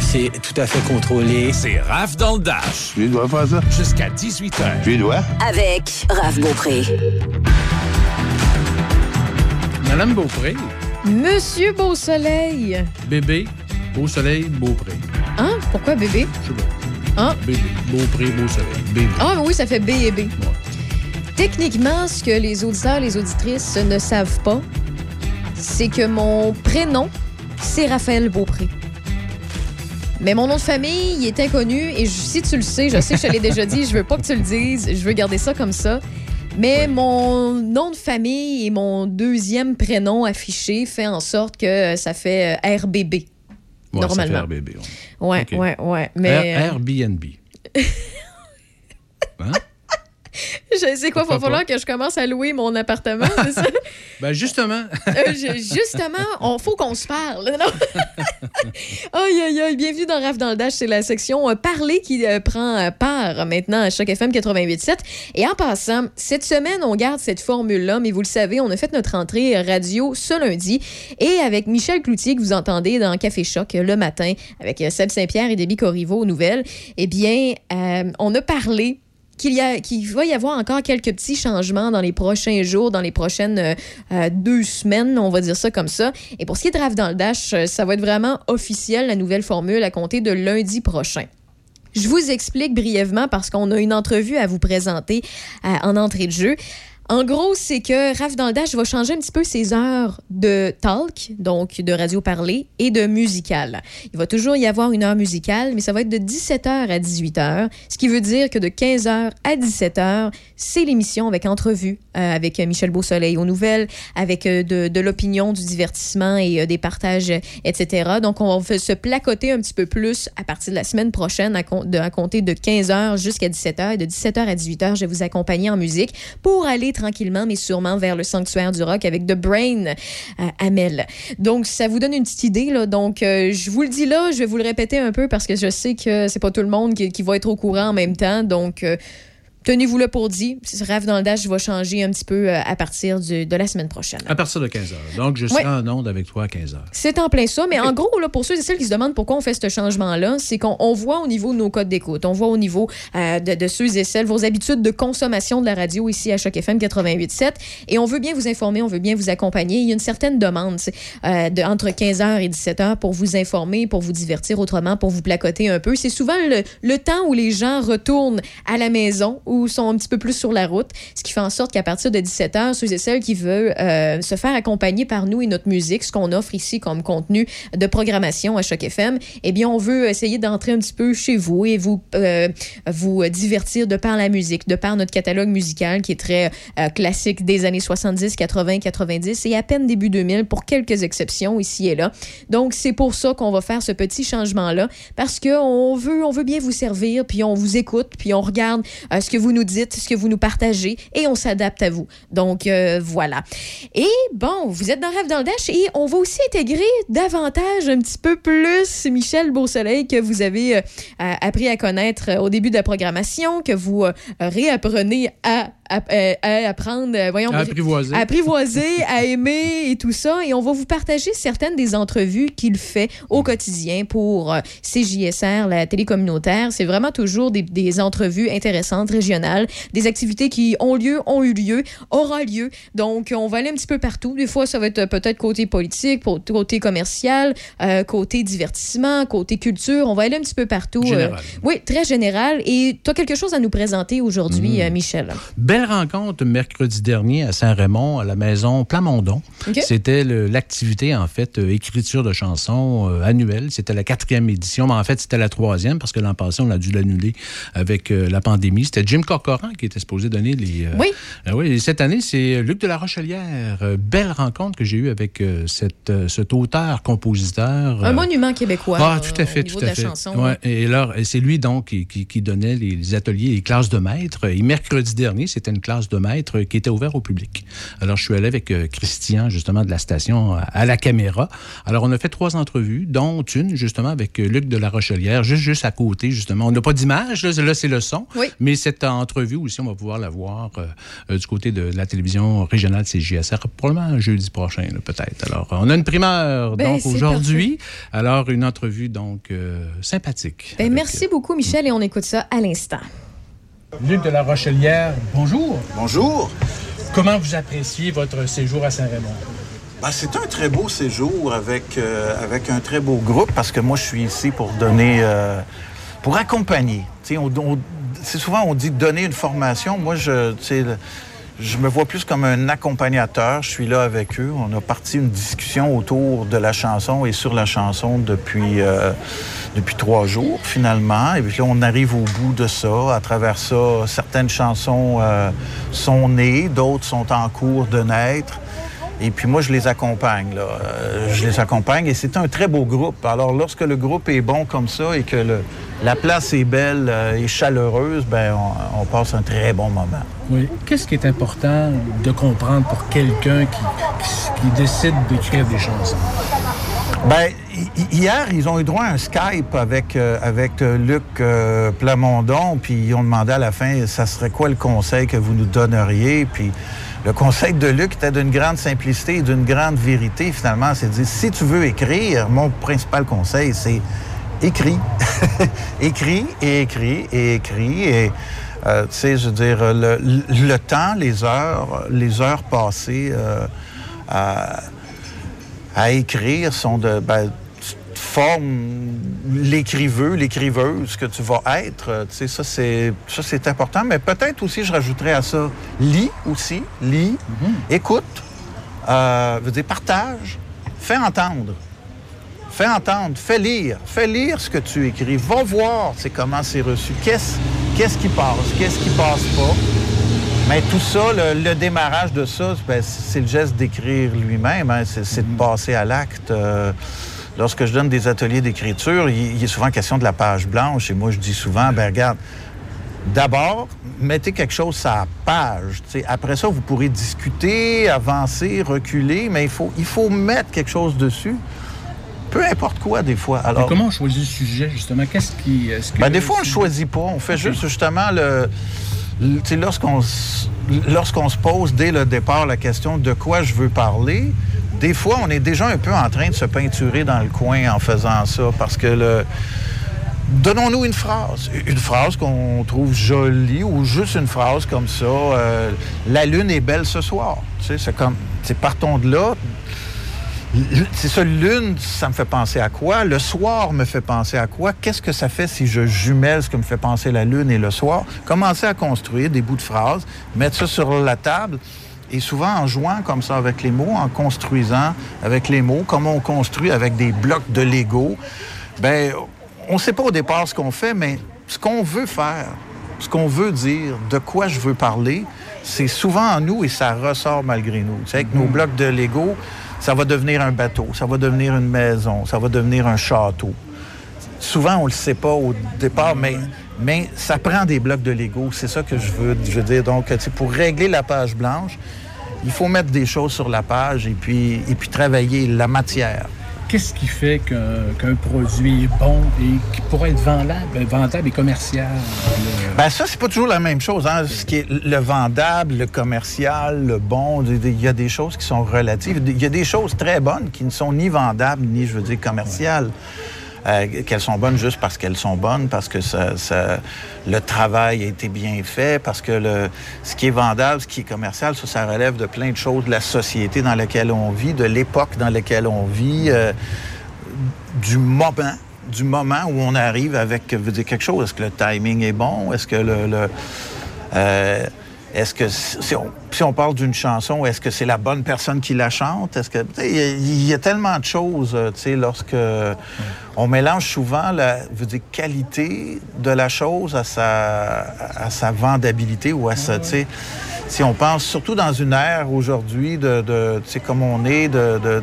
c'est tout à fait contrôlé. C'est Raph dans le Dash. Tu dois faire ça? Jusqu'à 18h. Tu dois? Avec Raph Beaupré. Madame Beaupré, Monsieur Beausoleil. bébé, beau soleil, beau pré. Hein? Pourquoi bébé? Je sais pas. Hein? Bébé, beau pré, beau soleil. Bébé. Ah oui, ça fait B et B. Techniquement, ce que les auditeurs, les auditrices ne savent pas, c'est que mon prénom, c'est Raphaël Beaupré. Mais mon nom de famille, il est inconnu et je- si tu le sais, je sais que je te l'ai déjà dit, je veux pas que tu le dises, je veux garder ça comme ça. Mais mon nom de famille et mon deuxième prénom affiché fait en sorte que ça fait euh, RBB. Ouais, Normalement. Ça fait RBB, ouais. Ouais, Ok. ouais, ouais. Mais euh, R- Airbnb. Hein? Je sais quoi, il va falloir que je commence à louer mon appartement, c'est ça? Ben justement, Euh, justement, on faut qu'on se parle. Aïe, aïe, aïe. Bienvenue dans RAF dans le Dash. C'est la section euh, Parler qui euh, prend part maintenant à chaque FM 88.7. Et en passant, cette semaine, on garde cette formule-là, mais vous le savez, on a fait notre entrée radio ce lundi. Et avec Michel Cloutier, que vous entendez dans Café Choc le matin, avec Seb Saint-Pierre et Déby Corriveau aux nouvelles, eh bien, on a parlé qu'il qu'il va y avoir encore quelques petits changements dans les prochains jours, dans les prochaines euh, euh, deux semaines, on va dire ça comme ça. Et pour ce qui est de Raf dans le Dash, euh, ça va être vraiment officiel, la nouvelle formule, à compter de lundi prochain. Je vous explique brièvement parce qu'on a une entrevue à vous présenter en entrée de jeu. En gros, c'est que Raph dans va changer un petit peu ses heures de talk, donc de radio parlée, et de musical. Il va toujours y avoir une heure musicale, mais ça va être de 17h à 18h, ce qui veut dire que de 15h à 17h, c'est l'émission avec entrevue, euh, avec Michel Beausoleil aux nouvelles, avec euh, de, l'opinion, du divertissement et euh, des partages, etc. Donc, on va se placoter un petit peu plus à partir de la semaine prochaine, à, de, à compter de 15h jusqu'à 17h. Et de 17h à 18h, je vais vous accompagner en musique pour aller tranquillement, mais sûrement vers le sanctuaire du rock avec The Brain euh, Amel. Donc, ça vous donne une petite idée. Là. Donc, euh, je vous le dis là, je vais vous le répéter un peu parce que je sais que c'est pas tout le monde qui, va être au courant en même temps. Donc, euh, tenez-vous là pour dit. Rave dans le dash va changer un petit peu euh, à partir du- de la semaine prochaine. à partir de 15h. Donc, je serai en onde avec toi à 15h. C'est en plein ça, mais en gros, là, pour ceux et celles qui se demandent pourquoi on fait ce changement-là, c'est qu'on on voit au niveau de nos codes d'écoute, on voit au niveau euh, de, de ceux et celles, vos habitudes de consommation de la radio ici à Choc FM 88.7, et on veut bien vous informer, on veut bien vous accompagner. Il y a une certaine demande euh, de, entre 15h et 17h pour vous informer, pour vous divertir autrement, pour vous placoter un peu. C'est souvent le, le temps où les gens retournent à la maison ou sont un petit peu plus sur la route, ce qui fait en sorte qu'à partir de 17h, ceux et celles qui veulent euh, se faire accompagner par nous et notre musique, ce qu'on offre ici comme contenu de programmation à Choc FM, eh bien, on veut essayer d'entrer un petit peu chez vous et vous, euh, vous divertir de par la musique, de par notre catalogue musical qui est très euh, classique des années 70, 80, 90 et à peine début 2000 pour quelques exceptions ici et là. Donc, c'est pour ça qu'on va faire ce petit changement-là parce qu'on veut, on veut bien vous servir, puis on vous écoute, puis on regarde ce que vous nous dites, ce que vous nous partagez et on s'adapte à vous. Donc, euh, voilà. Et bon, vous êtes dans Rêve dans le Dash et on va aussi intégrer davantage, un petit peu plus, Michel Beausoleil, que vous avez euh, appris à connaître euh, au début de la programmation, que vous réapprenez à, à- euh, à apprendre, euh, voyons, À apprivoiser. à apprivoiser, à aimer et tout ça. Et on va vous partager certaines des entrevues qu'il fait au quotidien pour euh, CJSR, la télé communautaire. C'est vraiment toujours des, des entrevues intéressantes, régionales, des activités qui ont lieu, ont eu lieu, aura lieu. Donc, on va aller un petit peu partout. Des fois, ça va être peut-être côté politique, pour- côté commercial, euh, côté divertissement, côté culture. On va aller un petit peu partout. euh, Général. oui, très général. Et tu as quelque chose à nous présenter aujourd'hui, euh, Michel? Belle rencontre mercredi dernier à Saint-Raymond, à la maison Plamondon. C'était l'activité, en fait, euh, écriture de chansons euh, annuelle. C'était la quatrième édition, mais en fait, c'était la troisième parce que l'an passé, on a dû l'annuler avec euh, la pandémie. C'était Jim Corcoran qui était supposé donner les. Oui. oui, et cette année, c'est Luc de la Rochelière. Belle rencontre que j'ai eue avec cette, cet auteur-compositeur. Un euh, monument québécois. ah, tout à fait, tout à fait. chanson. Ouais, Et et c'est lui donc qui, qui- qui donnait les, les ateliers, les classes de maîtres. Et mercredi dernier, c'était c'était une classe de maître qui était ouverte au public. Alors, je suis allé avec euh, Christian, justement, de la station à la caméra. Alors, on a fait trois entrevues, dont une, justement, avec euh, Luc de la Rochelière, juste, juste à côté, justement. On n'a pas d'image, là, là c'est le son. Oui. Mais cette entrevue aussi, on va pouvoir la voir euh, du côté de la télévision régionale CJSR, probablement jeudi prochain, peut-être. Alors, on a une primeur, Ben, donc, aujourd'hui. Alors, une entrevue, donc, euh, sympathique. Ben, avec, merci beaucoup, Michel, et on écoute ça à l'instant. Luc de la Rochelière, bonjour. Bonjour. Comment vous appréciez votre séjour à Saint-Raymond? Ben, c'est un très beau séjour avec, euh, avec un très beau groupe parce que moi, je suis ici pour donner, euh, pour accompagner. On- on- c'est souvent, on dit donner une formation. Moi, je, tu sais, le- je me vois plus comme un accompagnateur. Je suis là avec eux. On a parti une discussion autour de la chanson et sur la chanson depuis, euh, depuis trois jours, finalement. Et puis là, on arrive au bout de ça. À travers ça, certaines chansons euh, sont nées, d'autres sont en cours de naître. Et puis moi, je les accompagne. Là. Euh, je les accompagne et c'est un très beau groupe. Alors, lorsque le groupe est bon comme ça et que le- la place est belle euh, et chaleureuse, ben on, on passe un très bon moment. Oui. Qu'est-ce qui est important de comprendre pour quelqu'un qui, qui- qui décide d'écrire des chansons? Ben, hi- hi- hier, ils ont eu droit à un Skype avec, euh, avec Luc Plamondon, puis ils ont demandé à la fin, ça serait quoi le conseil que vous nous donneriez? Puis le conseil de Luc était d'une grande simplicité et d'une grande vérité, finalement. C'est de dire, si tu veux écrire, mon principal conseil, c'est écris. écris et écris et écris. Et, euh, tu sais, je veux dire, le, temps, les heures, les heures passées euh, à à écrire sont de ben, tu formes l'écriveux, l'écriveuse que tu vas être. Euh, Tu sais, ça c'est ça c'est important. Mais peut-être aussi, je rajouterais à ça, lis aussi, lis, écoute, euh, veut dire partage, fais entendre. Fais entendre, fais lire, fais lire ce que tu écris. Va voir c'est comment c'est reçu. Qu'est-ce qu'est-ce qui passe, qu'est-ce qui passe pas. Mais tout ça, le, le démarrage de ça, ben, c'est le geste d'écrire lui-même. hein. C'est c'est de passer à l'acte. Euh, lorsque je donne des ateliers d'écriture, il, il est souvent question de la page blanche. Et moi, je dis souvent, ben regarde, d'abord, mettez quelque chose sur la page. Après ça, vous pourrez discuter, avancer, reculer, mais il faut, il faut mettre quelque chose dessus. Peu importe quoi, des fois. Alors, comment on choisit le sujet, justement? Qu'est-ce qui. que- ben, des fois, on ne choisit pas. On fait juste justement le. lorsqu'on lorsqu'on se pose dès le départ la question de quoi je veux parler, des fois, on est déjà un peu en train de se peinturer dans le coin en faisant ça parce que le. Donnons-nous une phrase. Une phrase qu'on trouve jolie ou juste une phrase comme ça. euh, la lune est belle ce soir. Tu sais, c'est comme. sais, partons de là. C'est ça, lune, ça me fait penser à quoi? Le soir me fait penser à quoi? Qu'est-ce que ça fait si je jumelle ce que me fait penser la lune et le soir? Commencer à construire des bouts de phrases, mettre ça sur la table et souvent en jouant comme ça avec les mots, en construisant avec les mots, comme on construit avec des blocs de Lego. Ben, on ne sait pas au départ ce qu'on fait, mais ce qu'on veut faire, ce qu'on veut dire, de quoi je veux parler, c'est souvent en nous et ça ressort malgré nous. Tu sais, avec nos blocs de Lego, ça va devenir un bateau, ça va devenir une maison, ça va devenir un château. Souvent, on ne le sait pas au départ, mais, mais ça prend des blocs de Lego. C'est ça que je veux, je veux dire. Donc, pour régler la page blanche, il faut mettre des choses sur la page et puis, et puis travailler la matière. Qu'est-ce qui fait qu'un produit est bon et qui pourrait être vendable, vendable et commercial? là? Ben ça, c'est pas toujours la même chose. Hein? Ce qui est le vendable, le commercial, le bon, il y a des choses qui sont relatives. Il y a des choses très bonnes qui ne sont ni vendables, ni, je veux dire, commerciales. Euh, qu'elles sont bonnes juste parce qu'elles sont bonnes, parce que le travail a été bien fait, parce que ce qui est vendable, ce qui est commercial, ça, ça relève de plein de choses de la société dans laquelle on vit, de l'époque dans laquelle on vit, euh, du moment du moment où on arrive avec dire quelque chose. Est-ce que le timing est bon? Est-ce que le, euh, est-ce que si on, si on parle d'une chanson, est-ce que c'est la bonne personne qui la chante? Est-ce que il y, a- il y a tellement de choses, euh, tu sais, lorsque on mélange souvent la dire, qualité de la chose à sa, à sa vendabilité ou à sa, tu sais, si on pense surtout dans une ère aujourd'hui de, de tu sais, comme on est, de, de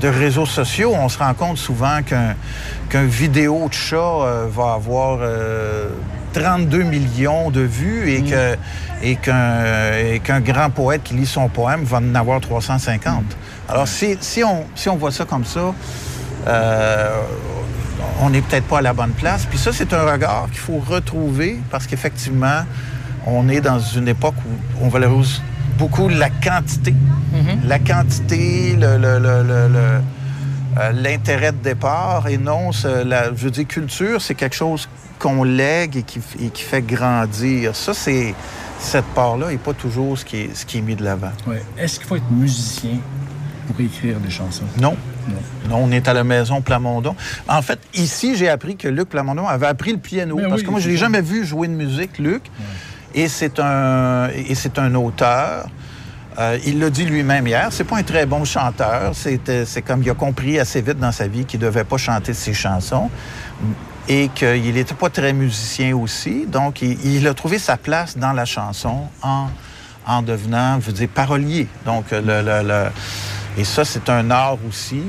de réseaux sociaux, on se rend compte souvent qu'un vidéo de chat euh, va avoir euh, 32 millions de vues et que et qu'un grand poète qui lit son poème va en avoir 350. Alors si, si on si on voit ça comme ça, euh, on n'est peut-être pas à la bonne place. Puis ça, c'est un regard qu'il faut retrouver parce qu'effectivement, on est dans une époque où on valorise beaucoup la quantité. La quantité, le- le- le- le- le- euh, l'intérêt de départ et non, la, je veux dire, culture, c'est quelque chose qu'on lègue et qui, et qui fait grandir. Ça, c'est cette part-là n'est pas toujours ce qui est, ce qui est mis de l'avant. Ouais. Est-ce qu'il faut être musicien pour écrire des chansons? Non. Non. Non, on est à la maison Plamondon. En fait, ici, j'ai appris que Luc Plamondon avait appris le piano. Ben parce oui, que moi, je ne l'ai jamais vu jouer de musique, Luc. Et c'est un, et c'est un auteur. Euh, il l'a dit lui-même hier, c'est pas un très bon chanteur. C'est, c'est comme il a compris assez vite dans sa vie qu'il devait pas chanter ses chansons et qu'il n'était pas très musicien aussi. Donc, il, il a trouvé sa place dans la chanson en, en devenant, je veux dire, parolier. Donc, le, le- le- et ça, c'est un art aussi.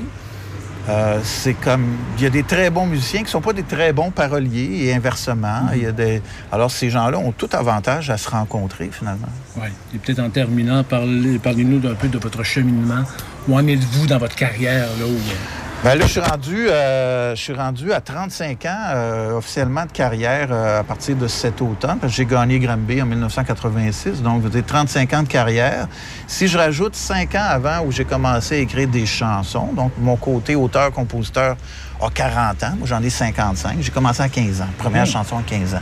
Euh, c'est comme il y a des très bons musiciens qui sont pas des très bons paroliers et inversement. Il y a des alors ces gens-là ont tout avantage à se rencontrer finalement. Oui. Et peut-être en terminant, parlez- parlez-nous d'un peu de votre cheminement. Où en êtes-vous dans votre carrière? Là, où, euh, Ben là, je suis rendu, euh, je suis rendu à 35 ans euh, officiellement de carrière euh, à partir de cet automne, j'ai gagné Granby en 1986, donc veux dire 35 ans de carrière. Si je rajoute 5 ans avant où j'ai commencé à écrire des chansons, donc mon côté auteur-compositeur a 40 ans, moi j'en ai 55, j'ai commencé à 15 ans, première chanson à 15 ans.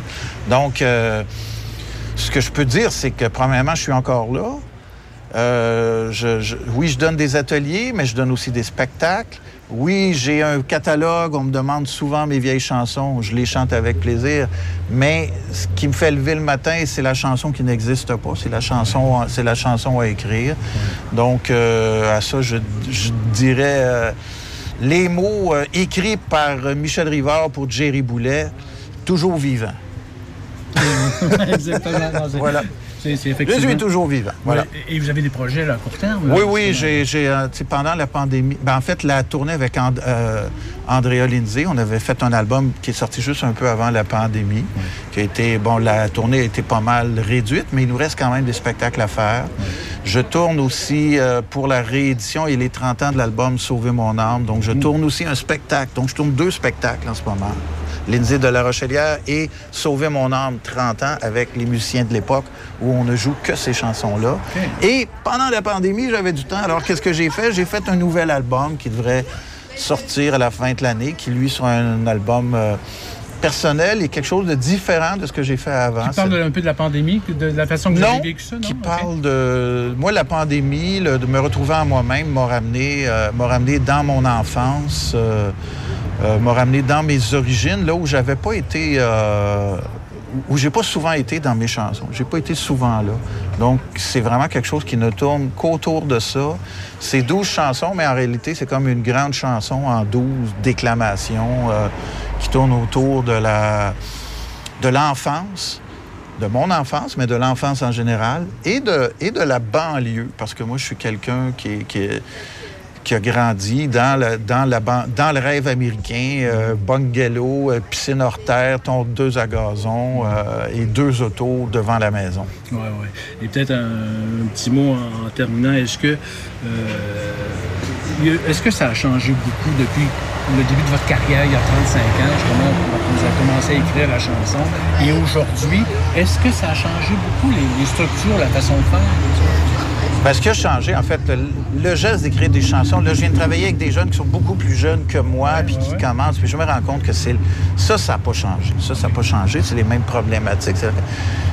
Donc, euh, ce que je peux dire, c'est que premièrement, je suis encore là. Euh, je- je- oui, je donne des ateliers, mais je donne aussi des spectacles. Oui, j'ai un catalogue, on me demande souvent mes vieilles chansons, je les chante avec plaisir, mais ce qui me fait lever le matin, c'est la chanson qui n'existe pas, c'est la chanson, c'est la chanson à écrire. Donc, euh, à ça, je, je dirais euh, les mots euh, écrits par Michel Rivard pour Jerry Boulet, toujours vivant. Exactement. Non, Je effectivement... suis toujours vivant. Voilà. Et vous avez des projets là, à court terme? là, Oui, oui, j'ai, j'ai, euh, pendant la pandémie, ben, en fait, la tournée avec And- euh, Andrea Lindsay, on avait fait un album qui est sorti juste un peu avant la pandémie, qui a été, bon, la tournée a été pas mal réduite, mais il nous reste quand même des spectacles à faire. Je tourne aussi euh, pour la réédition et les 30 ans de l'album Sauver mon âme, donc je tourne aussi un spectacle, donc je tourne deux spectacles en ce moment. Lindsay de la Rochelière et Sauver mon âme 30 ans avec les musiciens de l'époque où on ne joue que ces chansons-là. Et pendant la pandémie, j'avais du temps. Alors qu'est-ce que j'ai fait? J'ai fait un nouvel album qui devrait sortir à la fin de l'année, qui lui sera un album euh, personnel et quelque chose de différent de ce que j'ai fait avant. Qui parle C'est- de- un peu de la pandémie, de la façon que avez vécu ça, non? qui parle de... Moi, la pandémie, le- de me retrouver en moi-même, m'a ramené, euh, m'a ramené dans mon enfance, euh, euh, m'a ramené dans mes origines, là où j'avais pas été... où j'ai pas souvent été dans mes chansons. J'ai pas été souvent là. Donc, c'est vraiment quelque chose qui ne tourne qu'autour de ça. C'est 12 chansons, mais en réalité, c'est comme une grande chanson en 12 déclamations euh, qui tournent autour de la de l'enfance, de mon enfance, mais de l'enfance en général, et de, et de la banlieue, parce que moi, je suis quelqu'un qui, qui, est- qui a grandi dans le, dans le rêve américain, euh, bungalow, euh, piscine hors terre, tondeuse à gazon euh, et deux autos devant la maison. Oui, oui. Et peut-être un, petit mot en, terminant. Est-ce que, euh, est-ce que ça a changé beaucoup depuis le début de votre carrière, il y a 35 ans, justement, quand vous avez commencé à écrire la chanson, et aujourd'hui, est-ce que ça a changé beaucoup les, les structures, la façon de faire? Ce qui a changé, en fait, le, le geste d'écrire des chansons, là, je viens de travailler avec des jeunes qui sont beaucoup plus jeunes que moi, puis qui ouais. commencent, puis je me rends compte que c'est ça, ça n'a pas changé. Ça, ça n'a pas changé. C'est les mêmes problématiques.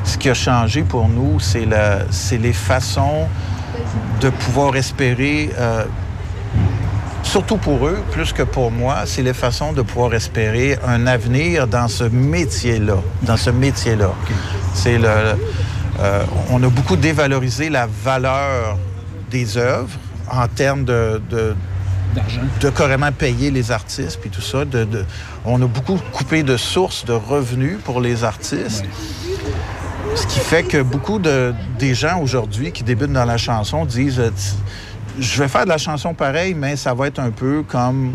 Ce qui a changé pour nous, c'est le- c'est les façons de pouvoir espérer, euh, surtout pour eux, plus que pour moi, c'est les façons de pouvoir espérer un avenir dans ce métier-là. Dans ce métier-là. C'est le. Euh, on a beaucoup dévalorisé la valeur des œuvres en termes de, de, D'argent. de carrément payer les artistes puis tout ça. De, de- on a beaucoup coupé de sources de revenus pour les artistes. Ce qui fait que beaucoup de, des gens aujourd'hui qui débutent dans la chanson disent euh, je vais faire de la chanson pareil, mais ça va être un peu comme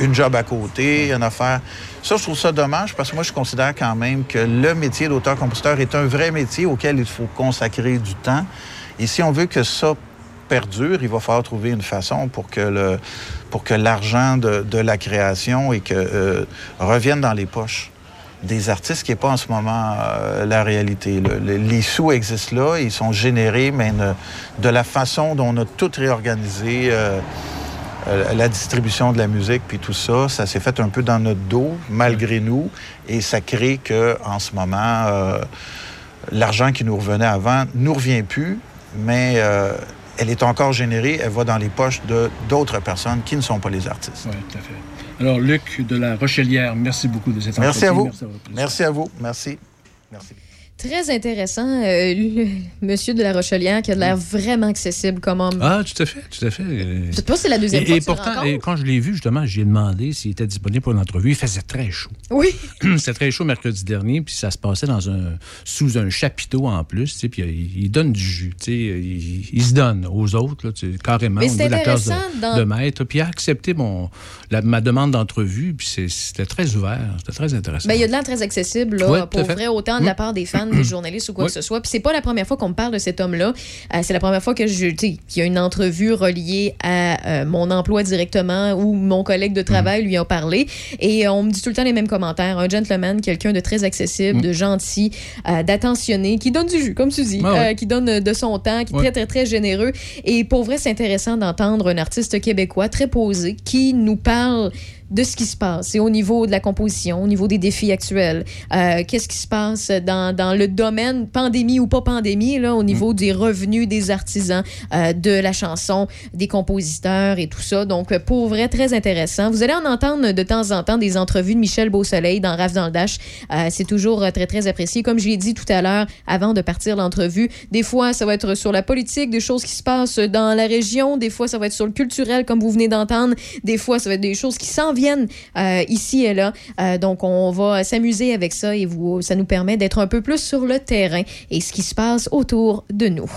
une job à côté, une affaire. Ça, je trouve ça dommage parce que moi, je considère quand même que le métier d'auteur-compositeur est un vrai métier auquel il faut consacrer du temps. Et si on veut que ça perdure, il va falloir trouver une façon pour que le pour que l'argent de, la création et que euh, revienne dans les poches des artistes, qui n'est pas en ce moment euh, la réalité. Le- le- les sous existent là, ils sont générés, mais de la façon dont on a tout réorganisé, euh, euh, la distribution de la musique, puis tout ça, ça s'est fait un peu dans notre dos, malgré nous, et ça crée que en ce moment, euh, l'argent qui nous revenait avant nous revient plus, mais euh, elle est encore générée, elle va dans les poches de d'autres personnes qui ne sont pas les artistes. Oui, tout à fait. Alors, Luc de la Rochelière, merci beaucoup de cette Merci à vous. Merci à votre. Merci à vous. Merci. Merci. Très intéressant. euh, le monsieur de la Rochelière qui a l'air vraiment accessible comme homme. Ah, tout à fait, tout à fait. Je sais pas si c'est la deuxième Et, fois et que pourtant, et quand je l'ai vu, justement, j'ai demandé s'il était disponible pour l'entrevue. Il faisait très chaud. Oui. C'était très chaud mercredi dernier, puis ça se passait dans un, sous un chapiteau en plus, puis il, il donne du jus, il, il se donne aux autres, là, carrément, Mais au niveau de la classe de, dans- de maître, puis il a accepté mon, la- ma demande d'entrevue, puis c'était très ouvert, c'était très intéressant. Ben, il y a de l'air très accessible, là, pour vrai, autant de la part des fans, des journalistes ou quoi que ce soit. Puis c'est pas la première fois qu'on me parle de cet homme-là. Euh, c'est la première fois que je, tu sais, qu'il y a une entrevue reliée à euh, mon emploi directement ou mon collègue de travail lui a parlé. Et euh, on me dit tout le temps les mêmes commentaires. Un gentleman, quelqu'un de très accessible, de gentil, euh, d'attentionné, qui donne du jus, comme tu dis, ouais. euh, qui donne de son temps, qui est Ouais. très, très, très généreux. Et pour vrai, c'est intéressant d'entendre un artiste québécois très posé qui nous parle de ce qui se passe et au niveau de la composition, au niveau des défis actuels. Euh, Qu'est-ce qui se passe dans, dans le domaine, pandémie ou pas pandémie, là, au niveau des revenus des artisans, euh, de la chanson, des compositeurs et tout ça. Donc, euh, pour vrai, très intéressant. Vous allez en entendre de temps en temps des entrevues de Michel Beausoleil dans Rave dans le Dash. Euh, C'est toujours très, très apprécié. Comme je l'ai dit tout à l'heure, avant de partir l'entrevue, des fois, ça va être sur la politique, des choses qui se passent dans la région. Des fois, ça va être sur le culturel, comme vous venez d'entendre. Des fois, ça va être des choses qui s'en viennent euh, ici et là. Euh, donc, on va s'amuser avec ça et ça nous permet d'être un peu plus sur le terrain et ce qui se passe autour de nous.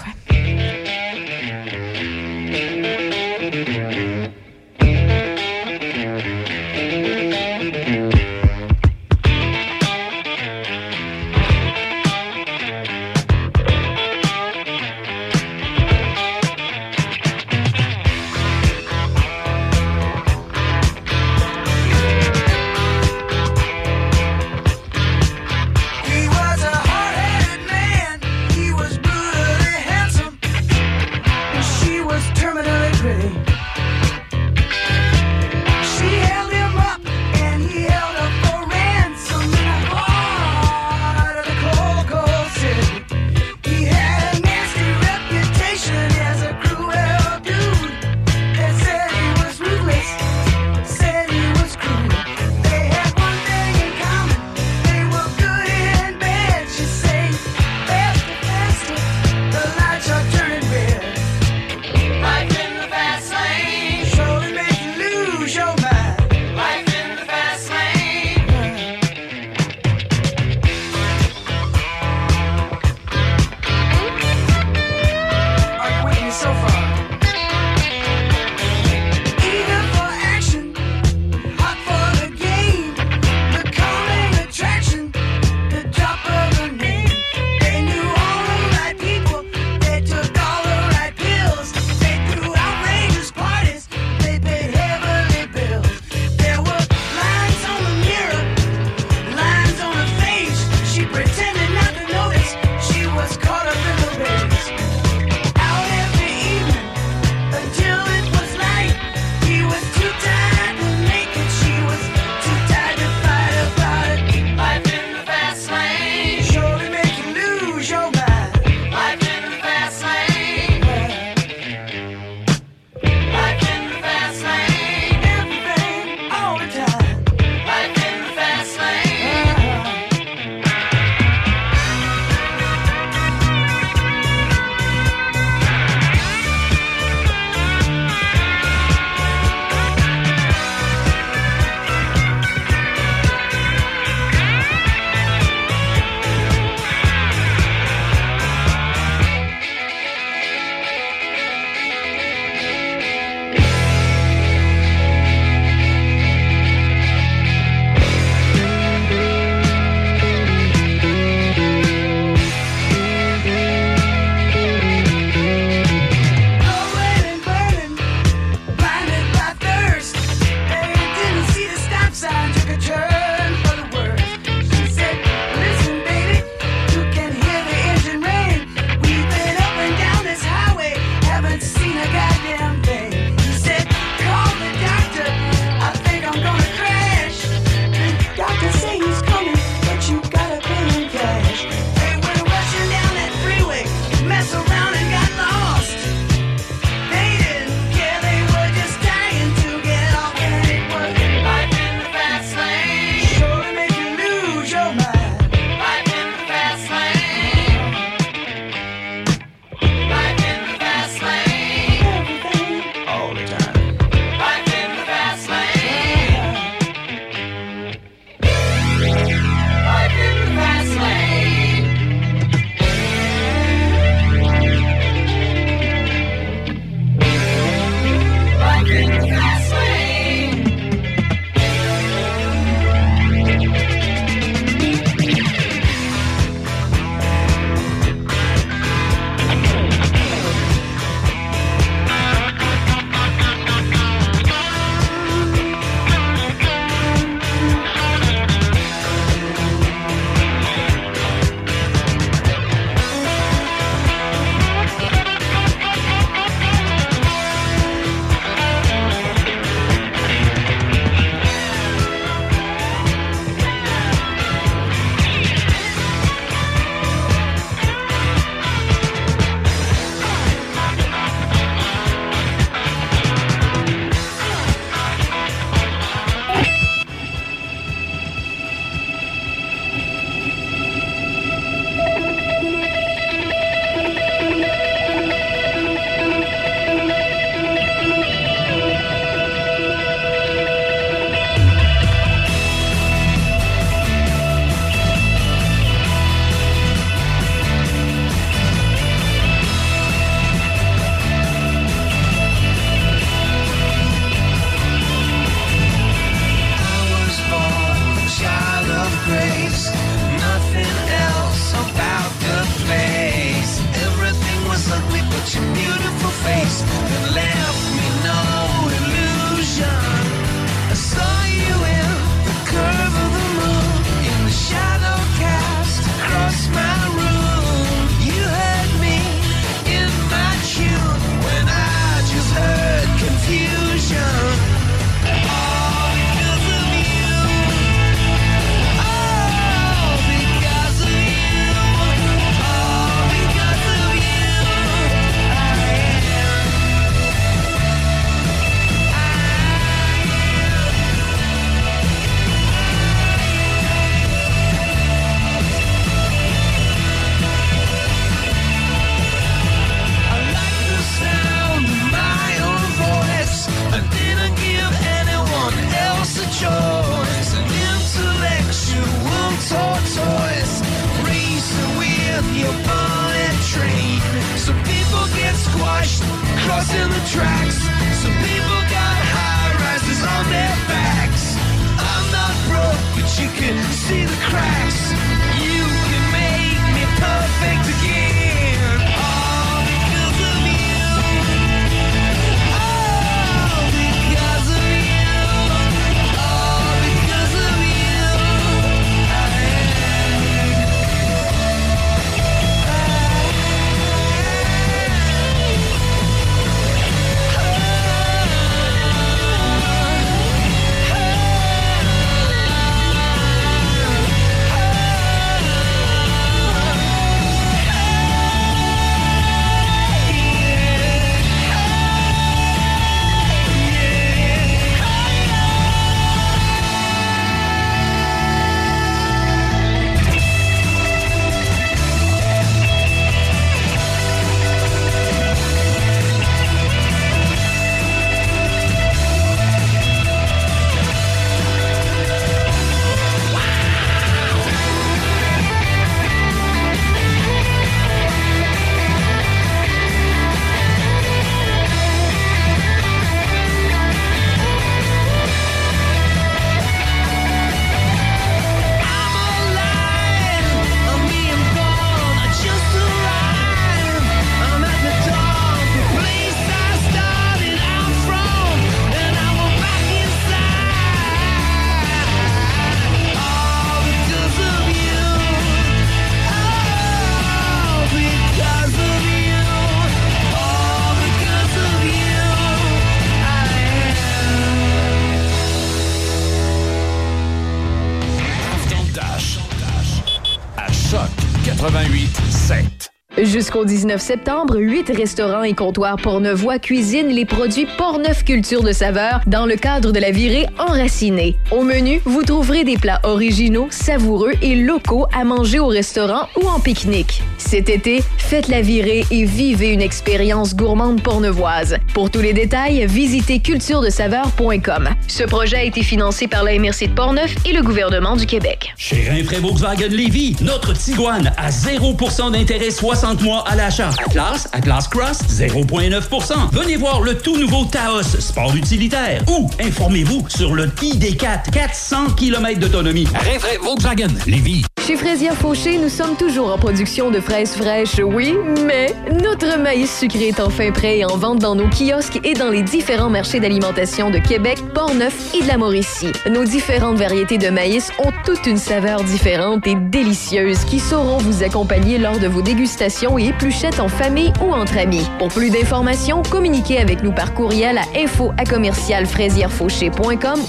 Jusqu'au 19 septembre, 8 restaurants et comptoirs Portnevoix cuisinent les produits Portneuf Culture de saveur dans le cadre de la virée enracinée. Au menu, vous trouverez des plats originaux, savoureux et locaux à manger au restaurant ou en pique-nique. Cet été, faites la virée et vivez une expérience gourmande pornevoise. Pour tous les détails, visitez culturedesaveur.com. Ce projet a été financé par la MRC de Portneuf et le gouvernement du Québec. Chez Rinfraie Volkswagen Lévy, notre Tiguan à 0% d'intérêt 60 mois à l'achat. Atlas, Atlas Cross, 0,9%. Venez voir le tout nouveau Taos, sport utilitaire. Ou informez-vous sur le ID4, 400 km d'autonomie. Rinfraie Volkswagen Lévis. Chez Fraisière Fauché, nous sommes toujours en production de fraises fraîches, oui, mais notre maïs sucré est enfin prêt et en vente dans nos kiosques et dans les différents marchés d'alimentation de Québec, Portneuf et de la Mauricie. Nos différentes variétés de maïs ont toute une saveur différente et délicieuse qui sauront vous accompagner lors de vos dégustations et en famille ou entre amis. Pour plus d'informations, communiquez avec nous par courriel à info à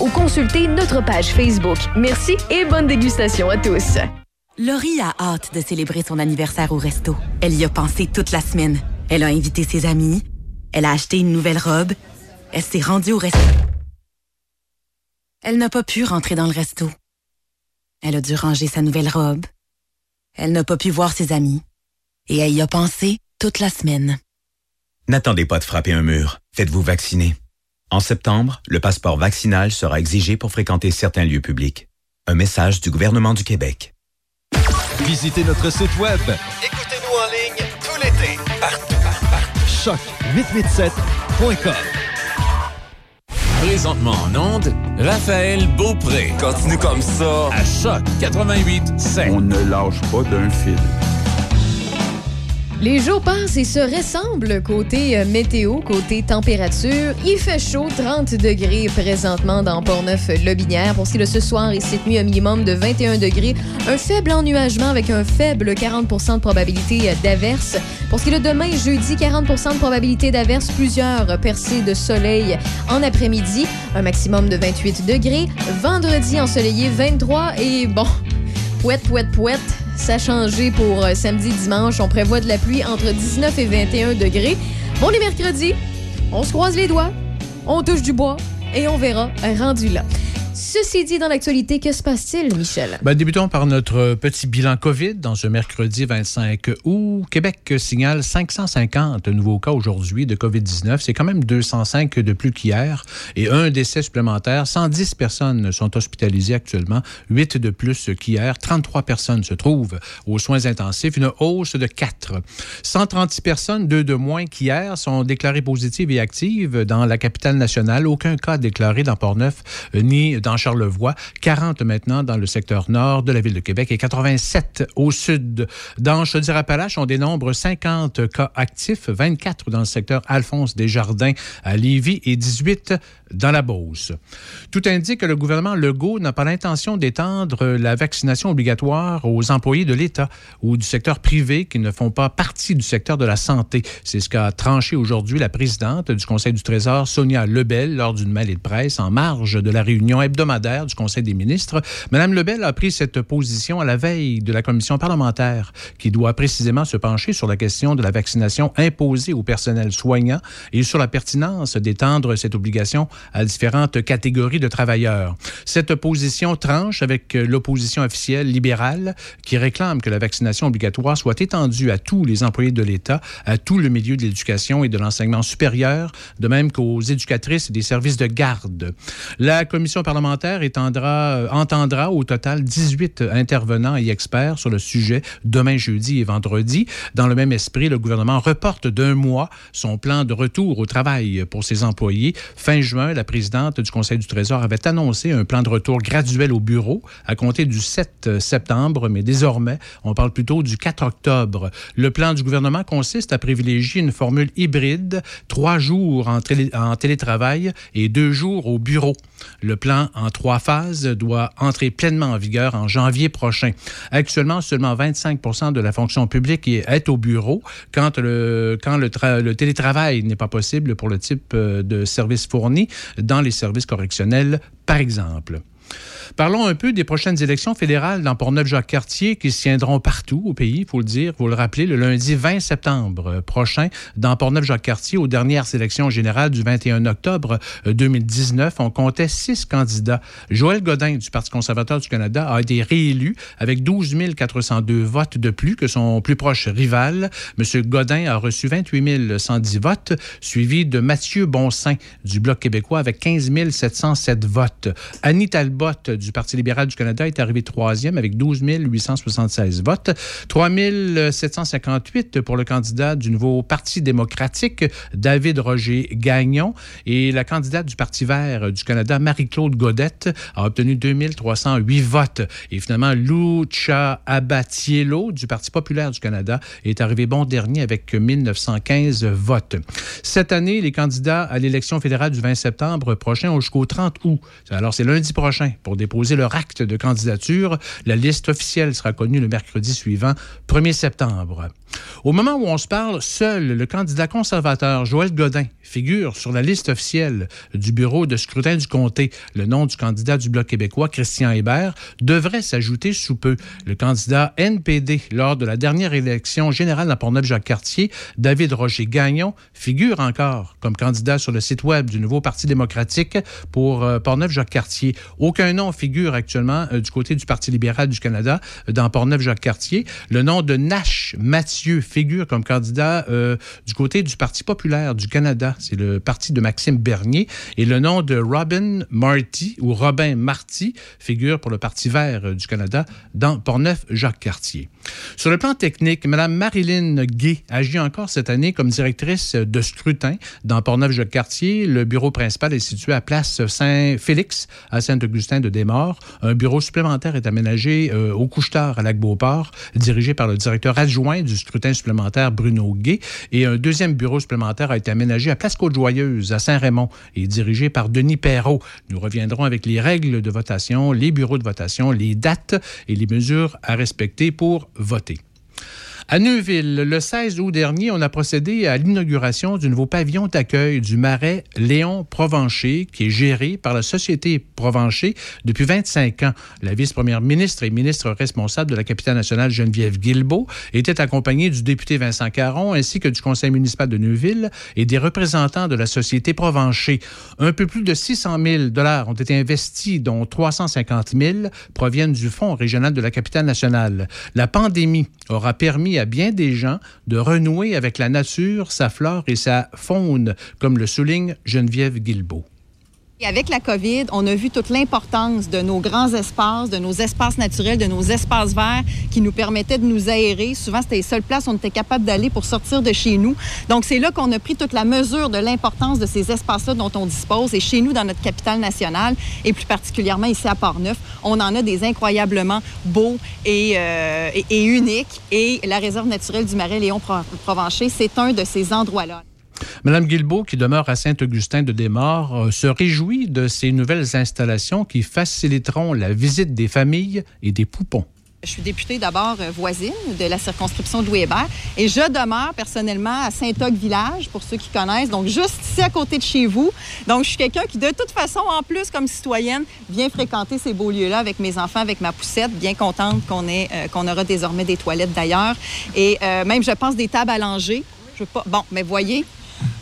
ou consultez notre page Facebook. Merci et bonne dégustation à tous. Laurie a hâte de célébrer son anniversaire au resto. Elle y a pensé toute la semaine. Elle a invité ses amis. Elle a acheté une nouvelle robe. Elle s'est rendue au resto. Elle n'a pas pu rentrer dans le resto. Elle a dû ranger sa nouvelle robe. Elle n'a pas pu voir ses amis. Et elle y a pensé toute la semaine. N'attendez pas de frapper un mur. Faites-vous vacciner. En septembre, le passeport vaccinal sera exigé pour fréquenter certains lieux publics. Un message du gouvernement du Québec. Visitez notre site web Écoutez-nous en ligne tout l'été, partout, partout. choc887.com. Présentement en onde, Raphaël Beaupré. Continue comme ça. À Choc 88 7. On ne lâche pas d'un fil. Les jours passent et se ressemblent côté euh, météo, côté température. Il fait chaud, 30 degrés présentement dans Portneuf-Lobinière. Pour ce qui est de ce soir et cette nuit, un minimum de 21 degrés. Un faible ennuagement avec un faible 40% de probabilité d'averse. Pour ce qui est de demain, jeudi, 40% de probabilité d'averse. Plusieurs percées de soleil en après-midi. Un maximum de 28 degrés. Vendredi, ensoleillé, 23 et bon, pouette, pouette, pouette. Ça a changé pour euh, samedi, dimanche. On prévoit de la pluie entre 19 et 21 degrés. Bon, les mercredis, on se croise les doigts, on touche du bois et on verra euh, rendu là. Ceci dit, dans l'actualité, que se passe-t-il, Michel? Ben, débutons par notre petit bilan COVID. Dans ce mercredi 25 août, Québec signale 550 nouveaux cas aujourd'hui de COVID-19. C'est quand même 205 de plus qu'hier et un décès supplémentaire. 110 personnes sont hospitalisées actuellement, 8 de plus qu'hier. 33 personnes se trouvent aux soins intensifs, une hausse de 4. 136 personnes, deux de moins qu'hier, sont déclarées positives et actives dans la capitale nationale. Aucun cas déclaré dans Port-Neuf ni dans Charlevoix. 40 maintenant dans le secteur nord de la ville de Québec et 87 au sud. Dans Chaudière-Appalaches, on dénombre 50 cas actifs, 24 dans le secteur Alphonse Desjardins à Lévis et 18 dans la Beauce. Tout indique que le gouvernement Legault n'a pas l'intention d'étendre la vaccination obligatoire aux employés de l'État ou du secteur privé qui ne font pas partie du secteur de la santé. C'est ce qu'a tranché aujourd'hui la présidente du Conseil du Trésor, Sonia Lebel, lors d'une mêlée de presse en marge de la réunion hebdomadaire du Conseil des ministres. Madame Lebel a pris cette position à la veille de la commission parlementaire qui doit précisément se pencher sur la question de la vaccination imposée au personnel soignant et sur la pertinence d'étendre cette obligation à différentes catégories de travailleurs. Cette position tranche avec l'opposition officielle libérale qui réclame que la vaccination obligatoire soit étendue à tous les employés de l'État, à tout le milieu de l'éducation et de l'enseignement supérieur, de même qu'aux éducatrices et des services de garde. La commission parlementaire étendra, euh, entendra au total 18 intervenants et experts sur le sujet demain jeudi et vendredi. Dans le même esprit, le gouvernement reporte d'un mois son plan de retour au travail pour ses employés. Fin juin, la présidente du Conseil du Trésor avait annoncé un plan de retour graduel au bureau à compter du 7 septembre, mais désormais, on parle plutôt du 4 octobre. Le plan du gouvernement consiste à privilégier une formule hybride, trois jours en, en télétravail et deux jours au bureau. Le plan en trois phases doit entrer pleinement en vigueur en janvier prochain. Actuellement, seulement 25% de la fonction publique est au bureau quand le, télétravail n'est pas possible pour le type euh, de service fourni dans les services correctionnels, par exemple. Parlons un peu des prochaines élections fédérales dans Portneuf-Jacques-Cartier qui se tiendront partout au pays, il faut le dire, vous le rappeler, le lundi 20 septembre prochain dans Portneuf-Jacques-Cartier aux dernières élections générales du 21 octobre euh, 2019. On comptait six candidats. Joël Godin du Parti conservateur du Canada a été réélu avec 12 402 votes de plus que son plus proche rival. M. Godin a reçu 28 110 votes, suivi de Mathieu Bonsain du Bloc québécois avec 15 707 votes. Annie Talbot du Parti libéral du Canada est arrivée troisième avec 12 876 votes. 3 758 pour le candidat du nouveau Parti démocratique, David Roger Gagnon. Et la candidate du Parti vert du Canada, Marie-Claude Godette, a obtenu 2 308 votes. Et finalement, Lucha Abatiello du Parti populaire du Canada est arrivé bon dernier avec 1915 votes. Cette année, les candidats à l'élection fédérale du 20 septembre prochain ont jusqu'au 30 août. Alors, c'est lundi prochain pour déposer leur acte de candidature. La liste officielle sera connue le mercredi suivant, 1er septembre. Au moment où on se parle, seul le candidat conservateur Joël Godin figure sur la liste officielle du bureau de scrutin du comté. Le nom du candidat du Bloc québécois, Christian Hébert, devrait s'ajouter sous peu. Le candidat NPD lors de la dernière élection générale à Portneuf-Jacques-Cartier, David Roger Gagnon, figure encore comme candidat sur le site web du nouveau Parti démocratique pour euh, Portneuf-Jacques-Cartier. Aucun nom figure actuellement euh, du côté du Parti libéral du Canada euh, dans Portneuf-Jacques-Cartier. Le nom de Nash Mathieu figure comme candidat euh, du côté du Parti populaire du Canada. C'est le parti de Maxime Bernier. Et le nom de Robin Marty ou Robin Marty figure pour le Parti vert du Canada dans Portneuf-Jacques-Cartier. Sur le plan technique, Mme Marilyn Gay agit encore cette année comme directrice de scrutin dans Portneuf-Jacques-Cartier. Le bureau principal est situé à Place Saint-Félix, à Saint-Augustin de Un bureau supplémentaire est aménagé euh, au Couche-Tard à Lac-Beauport, dirigé par le directeur adjoint du scrutin supplémentaire Bruno Gay. Et un deuxième bureau supplémentaire a été aménagé à Place Côte-Joyeuse, à Saint-Raymond, et dirigé par Denis Perrault. Nous reviendrons avec les règles de votation, les bureaux de votation, les dates et les mesures à respecter pour voter. À Neuville, le 16 août dernier, on a procédé à l'inauguration du nouveau pavillon d'accueil du marais Léon Provencher, qui est géré par la Société Provencher depuis 25 ans. La vice-première ministre et ministre responsable de la capitale nationale Geneviève Guilbeault était accompagnée du député Vincent Caron ainsi que du conseil municipal de Neuville et des représentants de la Société Provencher. Un peu plus de 600 000 dollars ont été investis, dont 350 000 proviennent du Fonds régional de la capitale nationale. La pandémie aura permis à bien des gens de renouer avec la nature, sa flore et sa faune, comme le souligne Geneviève Guilbeault. Et avec la COVID, on a vu toute l'importance de nos grands espaces, de nos espaces naturels, de nos espaces verts qui nous permettaient de nous aérer. Souvent, c'était les seules places où on était capable d'aller pour sortir de chez nous. Donc, c'est là qu'on a pris toute la mesure de l'importance de ces espaces-là dont on dispose. Et chez nous, dans notre capitale nationale, et plus particulièrement ici à Port-Neuf, on en a des incroyablement beaux et, euh, et, uniques. Et la réserve naturelle du Marais Léon-Provencher, c'est un de ces endroits-là. Madame Guilbeault, qui demeure à Saint-Augustin de Desmaures, euh, se réjouit de ces nouvelles installations qui faciliteront la visite des familles et des poupons. Je suis députée d'abord euh, voisine de la circonscription de Louis Hébert et je demeure personnellement à Saint-Og-Village, pour ceux qui connaissent, donc juste ici à côté de chez vous. Donc, je suis quelqu'un qui, de toute façon, en plus, comme citoyenne, vient fréquenter ces beaux lieux-là avec mes enfants, avec ma poussette, bien contente qu'on ait, euh, qu'on aura désormais des toilettes d'ailleurs. Et même, je pense, des tables à langer. Je veux pas... Bon, mais voyez,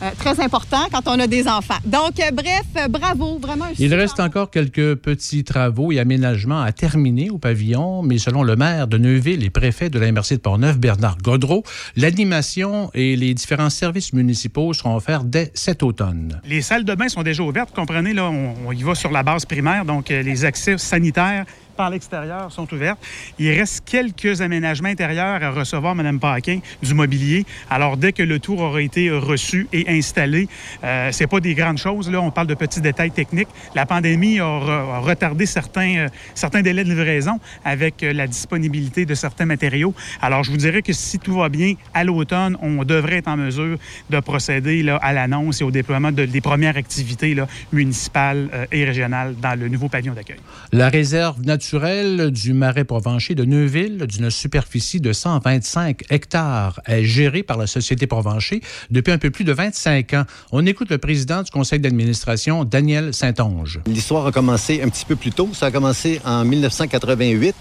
euh, très important quand on a des enfants. Donc, euh, bref, euh, bravo, vraiment. un Il super- reste encore quelques petits travaux et aménagements à terminer au pavillon, mais selon le maire de Neuville et préfet de la MRC de Portneuf, Bernard Godreau, l'animation et les différents services municipaux seront offerts dès cet automne. Les salles de bain sont déjà ouvertes. Comprenez, là, on, on y va sur la base primaire, donc euh, les accès sanitaires par l'extérieur sont ouverts. Il reste quelques aménagements intérieurs à recevoir, Mme Paquin, du mobilier. Alors, dès que le tour aura été reçu et installé, euh, c'est pas des grandes choses. Là, on parle de petits détails techniques. La pandémie a, re- a retardé certains, euh, certains délais de livraison avec euh, la disponibilité de certains matériaux. Alors, je vous dirais que si tout va bien, à l'automne, on devrait être en mesure de procéder là, à l'annonce et au déploiement de- des premières activités municipales euh, et régionales dans le nouveau pavillon d'accueil. La réserve naturelle du marais provencher de Neuville, d'une superficie de 125 hectares, est gérée par la Société Provencher depuis un peu plus de 25 ans. On écoute le président du conseil d'administration, Daniel Saint-Onge. L'histoire a commencé un petit peu plus tôt. Ça a commencé en 1988.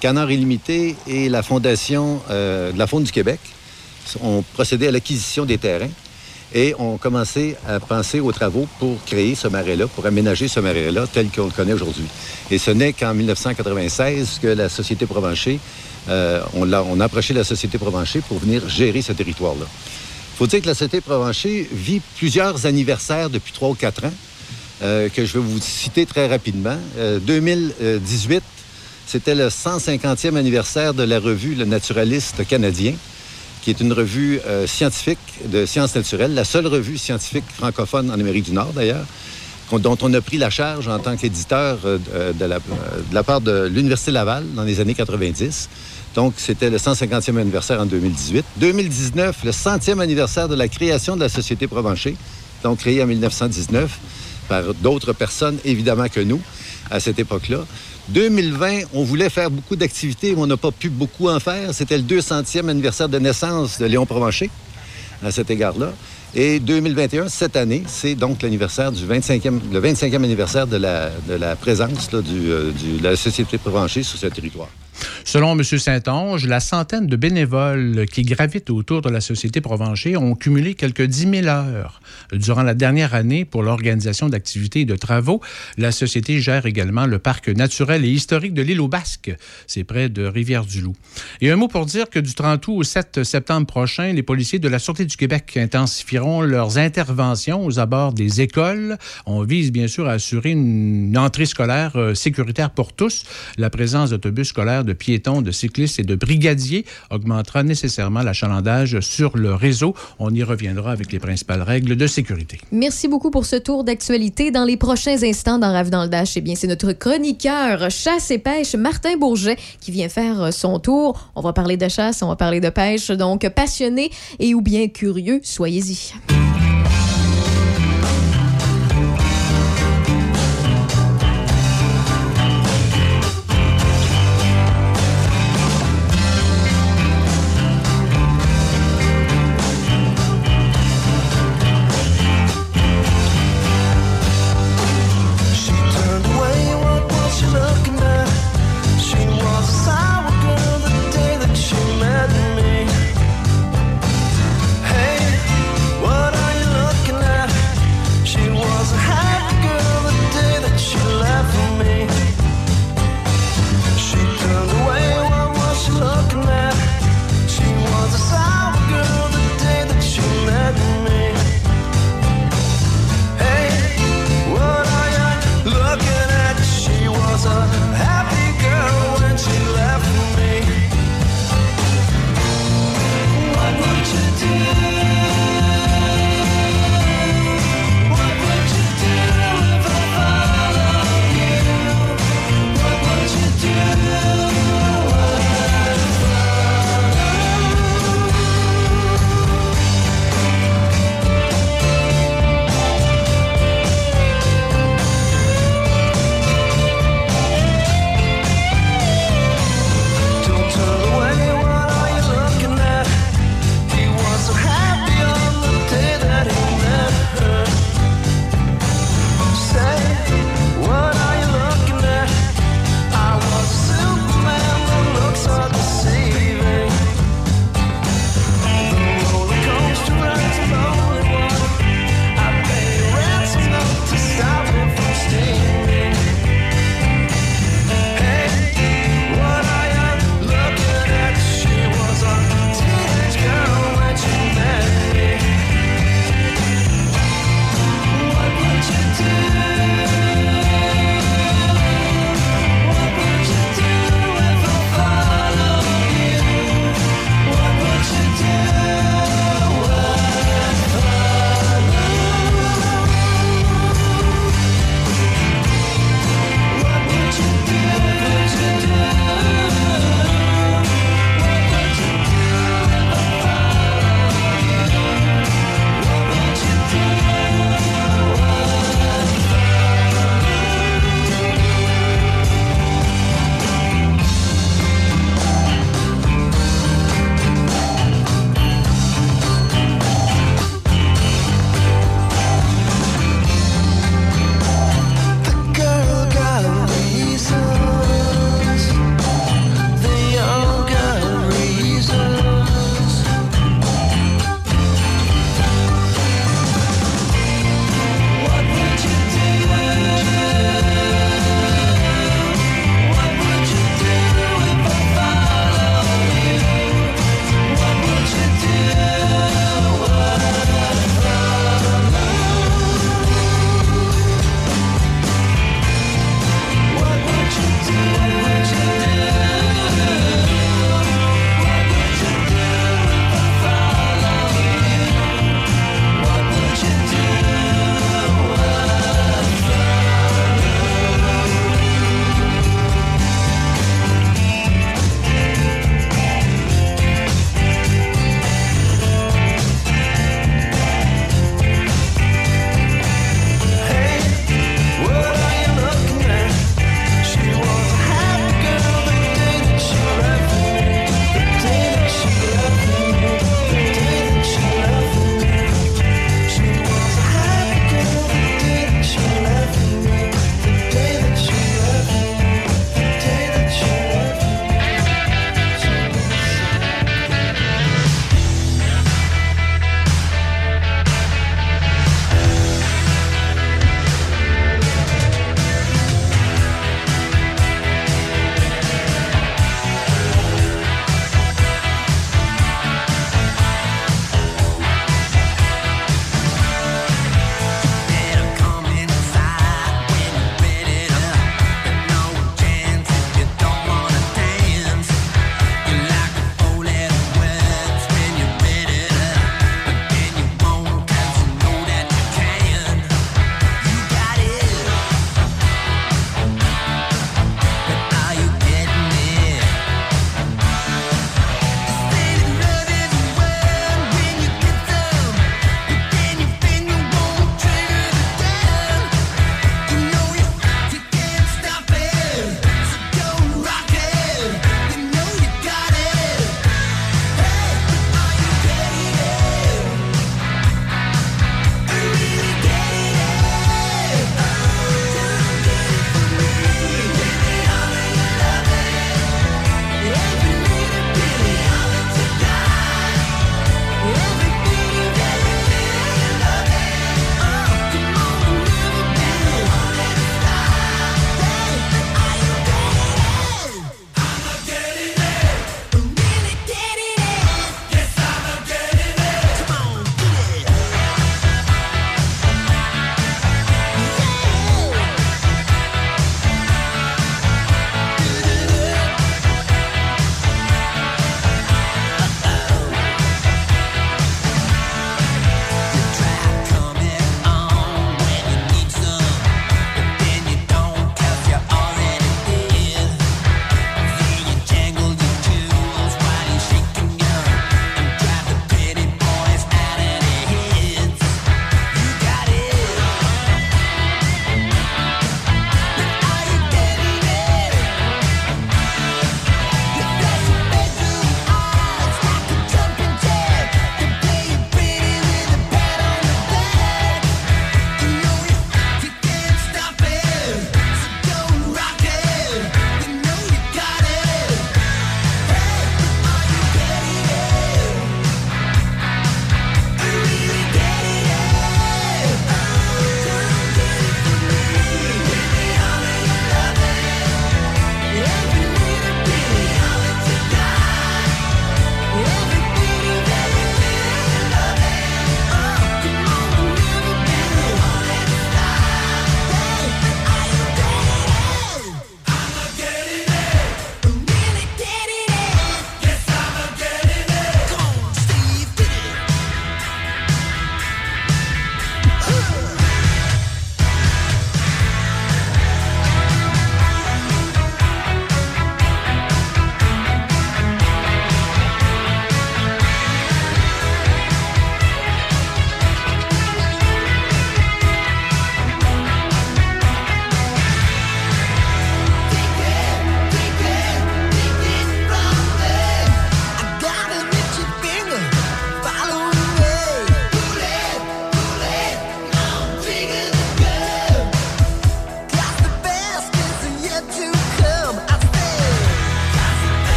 Canard Illimité et la Fondation euh, de la Faune du Québec ont procédé à l'acquisition des terrains et ont commencé à penser aux travaux pour créer ce marais-là, pour aménager ce marais-là tel qu'on le connaît aujourd'hui. Et ce n'est qu'en 1996 que la Société Provencher, euh, on, a approché la Société Provencher pour venir gérer ce territoire-là. Il faut dire que la Société Provencher vit plusieurs anniversaires depuis trois ou quatre ans, euh, que je vais vous citer très rapidement. Euh, 2018, c'était le 150e anniversaire de la revue Le Naturaliste canadien, qui est une revue euh, scientifique de sciences naturelles, la seule revue scientifique francophone en Amérique du Nord d'ailleurs, dont on a pris la charge en tant qu'éditeur euh, de, de la, de la part de l'Université Laval dans les années 90. Donc, c'était le 150e anniversaire en 2018. 2019, le 100e anniversaire de la création de la Société Provencher, donc créée en 1919 par d'autres personnes, évidemment, que nous, à cette époque-là. 2020, on voulait faire beaucoup d'activités, mais on n'a pas pu beaucoup en faire. C'était le 200e anniversaire de naissance de Léon Provencher, à cet égard-là. Et 2021, cette année, c'est donc l'anniversaire du 25e, le 25e anniversaire de la, présence euh, de la Société Provencher sur ce territoire. Selon M. Saint-Onge, la centaine de bénévoles qui gravitent autour de la Société Provencher ont cumulé quelques 10 000 heures durant la dernière année pour l'organisation d'activités et de travaux. La Société gère également le parc naturel et historique de l'île aux Basques. C'est près de Rivière-du-Loup. Et un mot pour dire que du 30 août au 7 septembre prochain, les policiers de la Sûreté du Québec intensifieront leurs interventions aux abords des écoles. On vise bien sûr à assurer une entrée scolaire euh, sécuritaire pour tous. La présence d'autobus scolaires, de piétons, de cyclistes et de brigadiers augmentera nécessairement l'achalandage sur le réseau. On y reviendra avec les principales règles de sécurité. Merci beaucoup pour ce tour d'actualité. Dans les prochains instants, dans Rave dans le Dash, eh bien, c'est notre chroniqueur chasse et pêche, Martin Bourget, qui vient faire euh, son tour. On va parler de chasse, on va parler de pêche. Donc, passionné et ou bien curieux, soyez-y.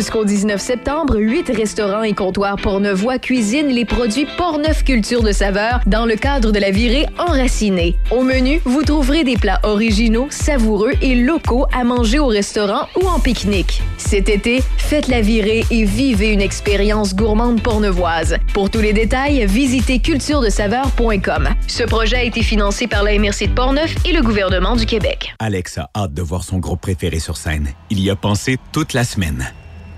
Jusqu'au 19 septembre, huit restaurants et comptoirs Portnevoix cuisinent les produits Portneuf Culture de saveur dans le cadre de la virée enracinée. Au menu, vous trouverez des plats originaux, savoureux et locaux à manger au restaurant ou en pique-nique. Cet été, faites la virée et vivez une expérience gourmande pornevoise. Pour tous les détails, visitez culturedesaveur.com. Ce projet a été financé par la MRC de Portneuf et le gouvernement du Québec. Alex a hâte de voir son groupe préféré sur scène. Il y a pensé toute la semaine.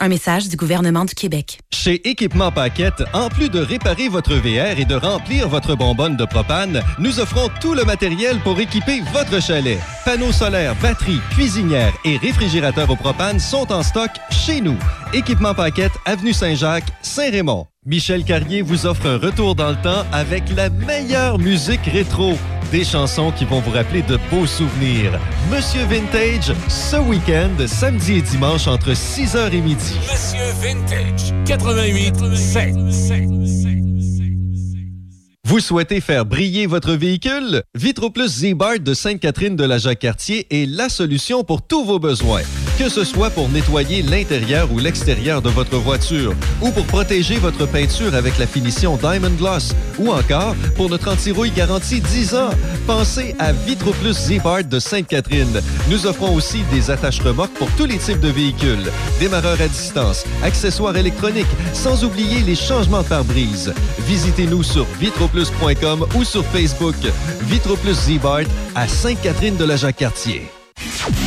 Un message du gouvernement du Québec. Chez Équipement Paquette, en plus de réparer votre VR et de remplir votre bonbonne de propane, nous offrons tout le matériel pour équiper votre chalet. Panneaux solaires, batteries, cuisinières et réfrigérateurs au propane sont en stock chez nous. Équipement Paquette, Avenue Saint-Jacques, Saint-Raymond. Michel Carrier vous offre un retour dans le temps avec la meilleure musique rétro. Des chansons qui vont vous rappeler de beaux souvenirs. Monsieur Vintage, ce week-end, samedi et dimanche entre 6h et midi. Monsieur Vintage, 88 7. Vous souhaitez faire briller votre véhicule? VitroPlus Z-Bar de Sainte-Catherine de la Jacques-Cartier est la solution pour tous vos besoins. Que ce soit pour nettoyer l'intérieur ou l'extérieur de votre voiture, ou pour protéger votre peinture avec la finition Diamond Gloss, ou encore pour notre anti-rouille garantie 10 ans. Pensez à VitroPlus Z-Bar de Sainte-Catherine. Nous offrons aussi des attaches remorques pour tous les types de véhicules, démarreurs à distance, accessoires électroniques, sans oublier les changements de pare-brise. Visitez-nous sur vitroplus.com ou sur Facebook. VitroPlus Z-Bar à Sainte-Catherine de la Jacques-Cartier.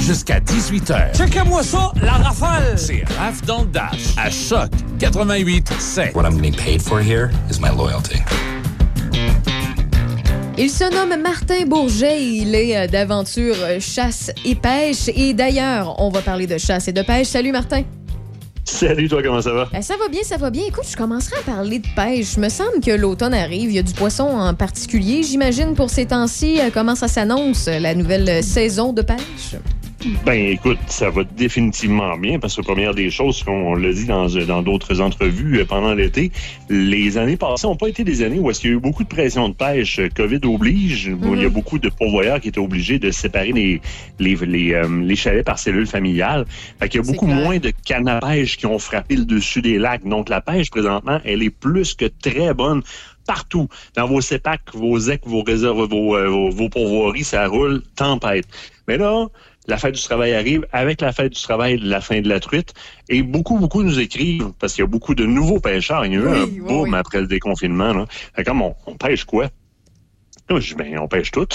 Jusqu'à 18h. Checkez-moi ça, la rafale! C'est Raph dans le Dash à Choc 88 7. What I'm being paid for here is my loyalty. Il se nomme Martin Bourget. Il est euh, d'aventure euh, chasse et pêche. Et d'ailleurs, on va parler de chasse et de pêche. Salut Martin. Salut, toi, comment ça va? Euh, ça va bien, ça va bien. Écoute, je commencerai à parler de pêche. Il me semble que l'automne arrive. Il y a du poisson en particulier. J'imagine pour ces temps-ci, euh, comment ça s'annonce, la nouvelle saison de pêche? Ben, écoute, ça va définitivement bien parce que première des choses, qu'on l'a dit dans dans d'autres entrevues euh, pendant l'été, les années passées n'ont pas été des années où est-ce qu'il y a eu beaucoup de pression de pêche. COVID oblige, où il y a beaucoup de pourvoyeurs qui étaient obligés de séparer les les les, euh, les chalets par cellules familiales. Fait qu'il y a beaucoup moins de cannes à pêche qui ont frappé le dessus des lacs. Donc la pêche présentement, elle est plus que très bonne partout. Dans vos CEPAC, vos EC, vos réserves, vos, euh, vos, vos pourvoiries, ça roule tempête. Mais là, la fête du travail arrive. Avec la fête du travail, la fin de la truite. Et beaucoup, beaucoup nous écrivent, parce qu'il y a beaucoup de nouveaux pêcheurs. Il y a eu Oui, un oui, boom oui. après le déconfinement. Là. Fait comme on, on pêche quoi? Je dis, ben, on pêche tout.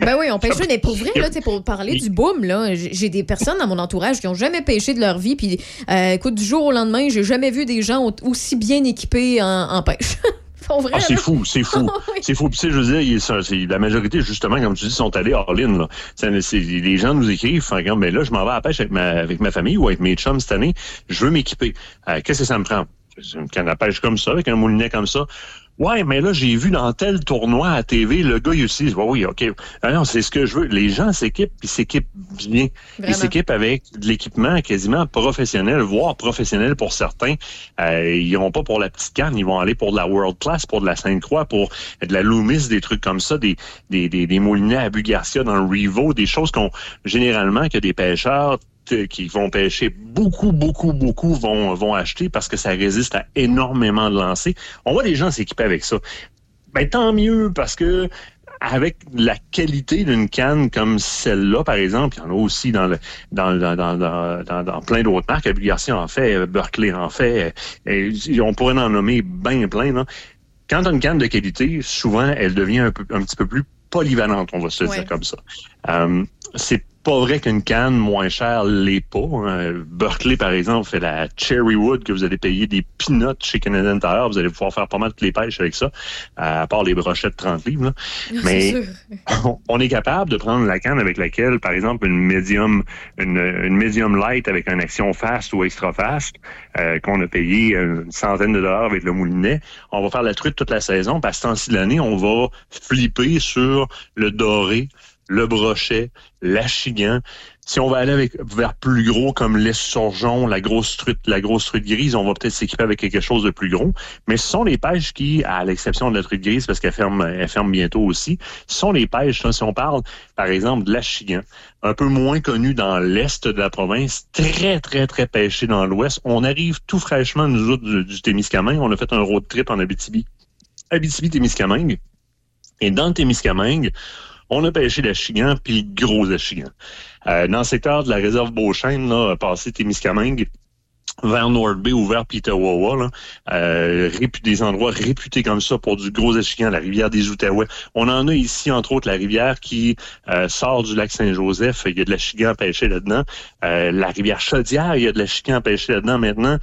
Ben oui, on pêche, mais pour vrai, là, pour parler du boom, là, j'ai des personnes dans mon entourage qui ont jamais pêché de leur vie, puis euh, écoute, du jour au lendemain, j'ai jamais vu des gens au- aussi bien équipés en, en pêche. Ah, c'est fou, c'est fou. C'est fou. Puis, tu sais, je veux dire, ça, la majorité, justement, comme tu dis, sont allés all-in. là. Les gens nous écrivent, fait comme, ben là, je m'en vais à la pêche avec ma, avec ma famille ou avec mes chums cette année. Je veux m'équiper. Euh, Qu'est-ce que ça me prend? Une canne à pêche comme ça, avec un moulinet comme ça. Ouais, mais là, j'ai vu dans tel tournoi à TV, le gars, il utilise. Ouais, oui, OK. Ah non, c'est ce que je veux. Les gens s'équipent, puis s'équipent bien. Vraiment. Ils s'équipent avec de l'équipement quasiment professionnel, voire professionnel pour certains. Euh, ils iront pas pour la petite canne, ils vont aller pour de la World Class, pour de la Sainte-Croix, pour de la Loomis, des trucs comme ça, des, des, des, des moulinets à Bugarcia dans le Revo, des choses qu'on, généralement, que des pêcheurs qui vont pêcher beaucoup, beaucoup, beaucoup vont, vont acheter parce que ça résiste à énormément de lancers. On voit des gens s'équiper avec ça. Ben, tant mieux parce que avec la qualité d'une canne comme celle-là, par exemple, il y en a aussi dans le dans dans, dans, dans, plein d'autres marques. Abus Garcia en fait, Berkeley en fait, et on pourrait en nommer bien plein. Quand tu as une canne de qualité, souvent elle devient un, peu, un petit peu plus polyvalente, on va se le Ouais. dire comme ça. Euh, c'est pas vrai qu'une canne moins chère l'est pas. hein. Berkeley, par exemple, fait la Cherrywood que vous allez payer des peanuts chez Canadian Tire. Vous allez pouvoir faire pas mal toutes les pêches avec ça, à part les brochettes de 30 livres. là. Mais on- on est capable de prendre la canne avec laquelle, par exemple, une medium, une, une medium light avec une action fast ou extra fast, euh, qu'on a payé une centaine de dollars avec le moulinet, on va faire la truite toute la saison. Parce que ce temps-ci de l'année, on va flipper sur le doré, le brochet, l'achigan. Si on va aller vers plus gros comme l'esturgeon, la grosse truite, la grosse truite grise, on va peut-être s'équiper avec quelque chose de plus gros. Mais ce sont les pêches qui, à l'exception de la truite grise, parce qu'elle ferme, elle ferme bientôt aussi, ce sont les pêches, si on parle, par exemple, de l'achigan, un peu moins connu dans l'est de la province, très, très, très pêché dans l'ouest. On arrive tout fraîchement, nous autres, du, du Témiscamingue. On a fait un road trip en Abitibi. Abitibi-Témiscamingue. Et dans le Témiscamingue, on a pêché l'achigan puis gros achigan. Euh, dans le secteur de la réserve Beauchesne, là, passé Témiscamingue, vers North Bay ou vers Petawawa, là, euh, des endroits réputés comme ça pour du gros achigan, la rivière des Outaouais. On en a ici, entre autres, la rivière qui euh, sort du lac Saint-Joseph. Il y a de l'achigan pêché là-dedans. Euh, la rivière Chaudière, il y a de l'achigan pêché là-dedans maintenant.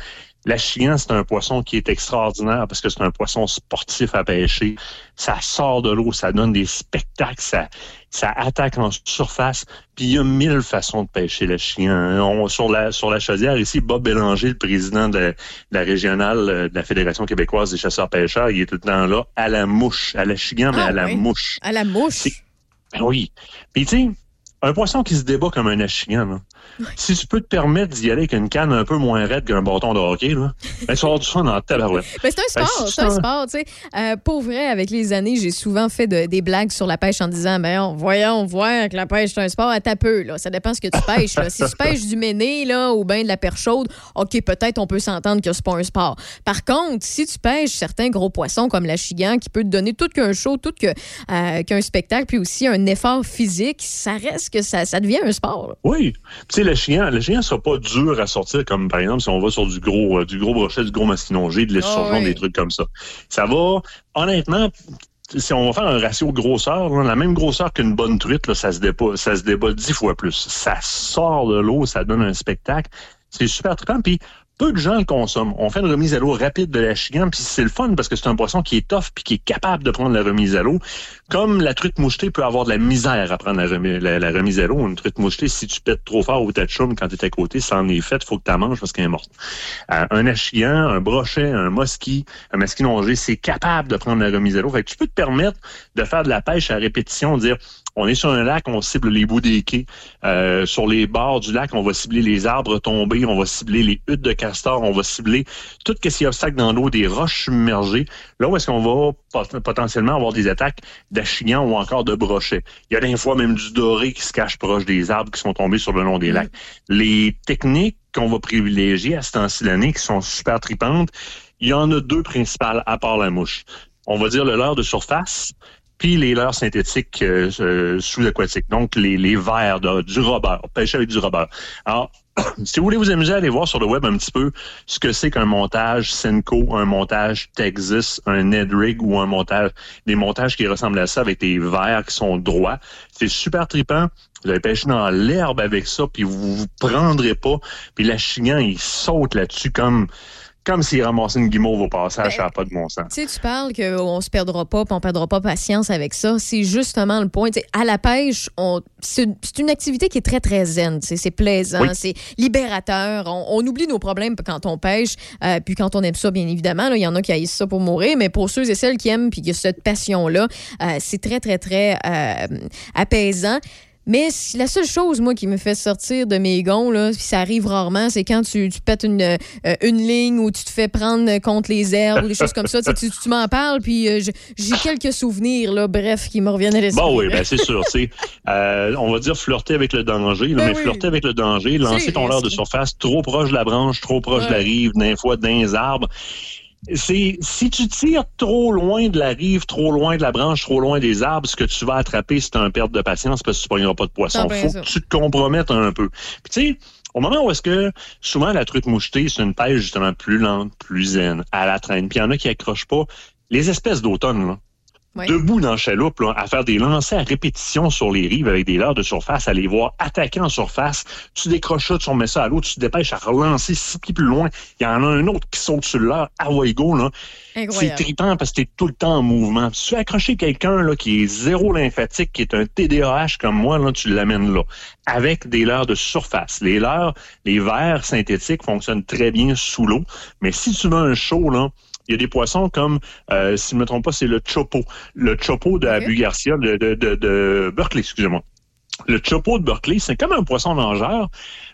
L'achigan, c'est un poisson qui est extraordinaire parce que c'est un poisson sportif à pêcher. Ça sort de l'eau, ça donne des spectacles, ça, ça attaque en surface. Puis il y a mille façons de pêcher l'achigan. On- Sur la, sur la chaudière, ici, Bob Bélanger, le président de, de la régionale euh, de la Fédération québécoise des chasseurs-pêcheurs, il est tout le temps là, à la mouche, à l'achigan, mais Ah à la ouais. mouche. À la mouche? Ben oui. Puis tu sais, un poisson qui se débat comme un achigan, si tu peux te permettre d'y aller avec une canne un peu moins raide qu'un bâton de hockey, là, ben, tu vas avoir du fun en tabarouette. Ben, c'est un Ben, sport, si c'est un sport, tu sais. Euh, pour vrai, avec les années, j'ai souvent fait de- des blagues sur la pêche en disant, ben, on, voyons, voir que la pêche, c'est un sport à ta peu, là. Ça dépend ce que tu pêches, là. Si tu pêches du méné, là, ou bien de la perche chaude, OK, peut-être on peut s'entendre que c'est pas un sport. Par contre, si tu pêches certains gros poissons comme la chigan, qui peut te donner tout qu'un show, tout euh, qu'un spectacle, puis aussi un effort physique, ça reste que ça, ça devient un sport, là. Oui. Tu sais, le chien, le chien sera pas dur à sortir, comme par exemple si on va sur du gros, euh, du gros brochet, du gros masquinongé, de Ah oui. des trucs comme ça. Ça va, honnêtement, si on va faire un ratio grosseur, là, la même grosseur qu'une bonne truite, là, ça se débat, ça se débat dix fois plus. Ça sort de l'eau, ça donne un spectacle. C'est super trippant. Puis peu de gens le consomment. On fait une remise à l'eau rapide de la chigan, puis c'est le fun parce que c'est un poisson qui est tough puis qui est capable de prendre la remise à l'eau. Comme la truite mouchetée peut avoir de la misère à prendre la, remi- la- la remise à l'eau. Une truite mouchetée, si tu pètes trop fort ou t'as de chum quand t'es à côté, ça en est fait, faut que tu manges parce qu'elle est morte. Euh, un achigan, un brochet, un mosquit, un masquinongé, c'est capable de prendre la remise à l'eau. Fait que tu peux te permettre de faire de la pêche à répétition, dire on est sur un lac, on cible les bouts des quais. Euh, sur les bords du lac, on va cibler les arbres tombés, on va cibler les huttes de castor, on va cibler tout ce qui est obstacle dans l'eau, des roches submergées. Là où est-ce qu'on va pot- potentiellement avoir des attaques d'achigan ou encore de brochets. Il y a des fois même du doré qui se cache proche des arbres qui sont tombés sur le long des lacs. Les techniques qu'on va privilégier à ce temps-ci l'année, qui sont super tripantes, il y en a deux principales à part la mouche. On va dire le leurre de surface, puis les leurres synthétiques euh, euh, sous-aquatiques, donc les, les vers de- du robber, pêcher avec du robber. Alors, si vous voulez vous amuser, allez voir sur le web un petit peu ce que c'est qu'un montage Senko, un montage Texas, un Ned Rig ou un montage, des montages qui ressemblent à ça avec des vers qui sont droits. C'est super trippant. Vous allez pêcher dans l'herbe avec ça, puis vous vous prendrez pas. Puis la chigan, il saute là-dessus comme comme s'il ramassait une guimauve au passage, ça n'a pas de bon sens. Tu sais, tu parles qu'on se perdra pas, on perdra pas patience avec ça. C'est justement le point. À la pêche, c'est une, activité qui est très, très zen. C'est plaisant, Oui. c'est libérateur. On, on oublie nos problèmes quand on pêche, euh, puis quand on aime ça, bien évidemment. Il y en a qui haïssent ça pour mourir, mais pour ceux et celles qui aiment, puis qui ont cette passion-là, euh, c'est très, très, très euh, apaisant. Mais la seule chose, moi, qui me fait sortir de mes gonds, là, puis ça arrive rarement, c'est quand tu, tu pètes une, euh, une ligne ou tu te fais prendre contre les herbes ou des choses comme ça. Tu, tu, m'en parles, puis euh, j'ai quelques souvenirs, là, bref, qui me reviennent à l'esprit. Bon, oui, ben, c'est sûr. euh, on va dire flirter avec le danger, là, Ben mais oui. flirter avec le danger, lancer ton leurre de surface trop proche de la branche, trop proche de la rive, d'un fois dans les arbres. C'est si tu tires trop loin de la rive, trop loin de la branche, trop loin des arbres, ce que tu vas attraper, c'est un perte de patience parce que tu ne pogneras pas de poisson. Bien Faut ça. que tu te compromettes un peu. Puis tu sais, au moment où est-ce que souvent la truite mouchetée, c'est une pêche justement plus lente, plus zen, à la traîne. Puis il y en a qui accrochent pas. Les espèces d'automne, là, Debout dans la chaloupe, là, à faire des lancers à répétition sur les rives avec des leurres de surface, à les voir attaquer en surface. Tu décroches ça, tu remets ça à l'eau, tu te dépêches à relancer six pieds plus loin. Il y en a un autre qui saute sur l'heure à Waigo, là. C'est trippant parce que t'es tout le temps en mouvement. Si tu accrocher quelqu'un là, qui est zéro lymphatique, qui est un TDAH comme moi, là, tu l'amènes là. Avec des leurres de surface. Les leurres, les verres synthétiques fonctionnent très bien sous l'eau. Mais si tu veux un show, là, il y a des poissons comme, euh, si je ne me trompe pas, c'est le chopo. Le chopo de Abu Garcia, de, de, de, de Berkeley, excusez-moi. Le chopo de Berkeley, c'est comme un poisson nageur,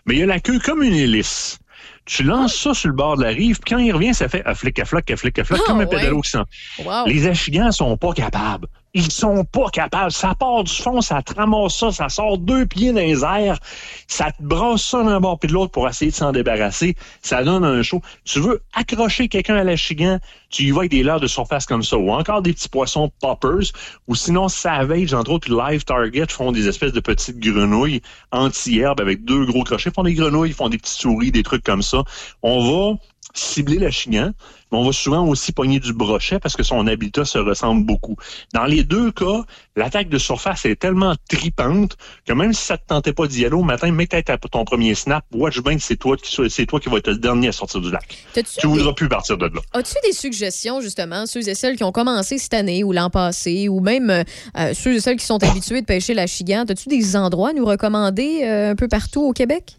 mais il a la queue comme une hélice. Tu lances ça sur le bord de la rive, puis quand il revient, ça fait à flic, à floc, à flic, à floc, Ah, comme un ouais. pédalo qui sent. Wow. Les achigans sont pas capables. Ils sont pas capables. Ça part du fond, ça te ramasse ça, ça sort deux pieds dans les airs, ça te brasse ça d'un bord puis de l'autre pour essayer de s'en débarrasser. Ça donne un show. Tu veux accrocher quelqu'un à l'achigan, tu y vas avec des leurres de surface comme ça, ou encore des petits poissons poppers, ou sinon Savage, entre autres, Live Target font des espèces de petites grenouilles anti-herbe avec deux gros crochets. Font des grenouilles, font des petites souris, des trucs comme ça. On va cibler l'achigan, mais on va souvent aussi pogner du brochet parce que son habitat se ressemble beaucoup. Dans les deux cas, l'attaque de surface est tellement tripante que même si ça te tentait pas d'y aller au matin, mets peut-être ton premier snap, watch bien que c'est toi qui c'est toi qui va être le dernier à sortir du lac. Tu voudras plus partir de là. As-tu des suggestions, justement, ceux et celles qui ont commencé cette année ou l'an passé, ou même euh, ceux et celles qui sont habitués de pêcher la chigan? As-tu des endroits à nous recommander euh, un peu partout au Québec?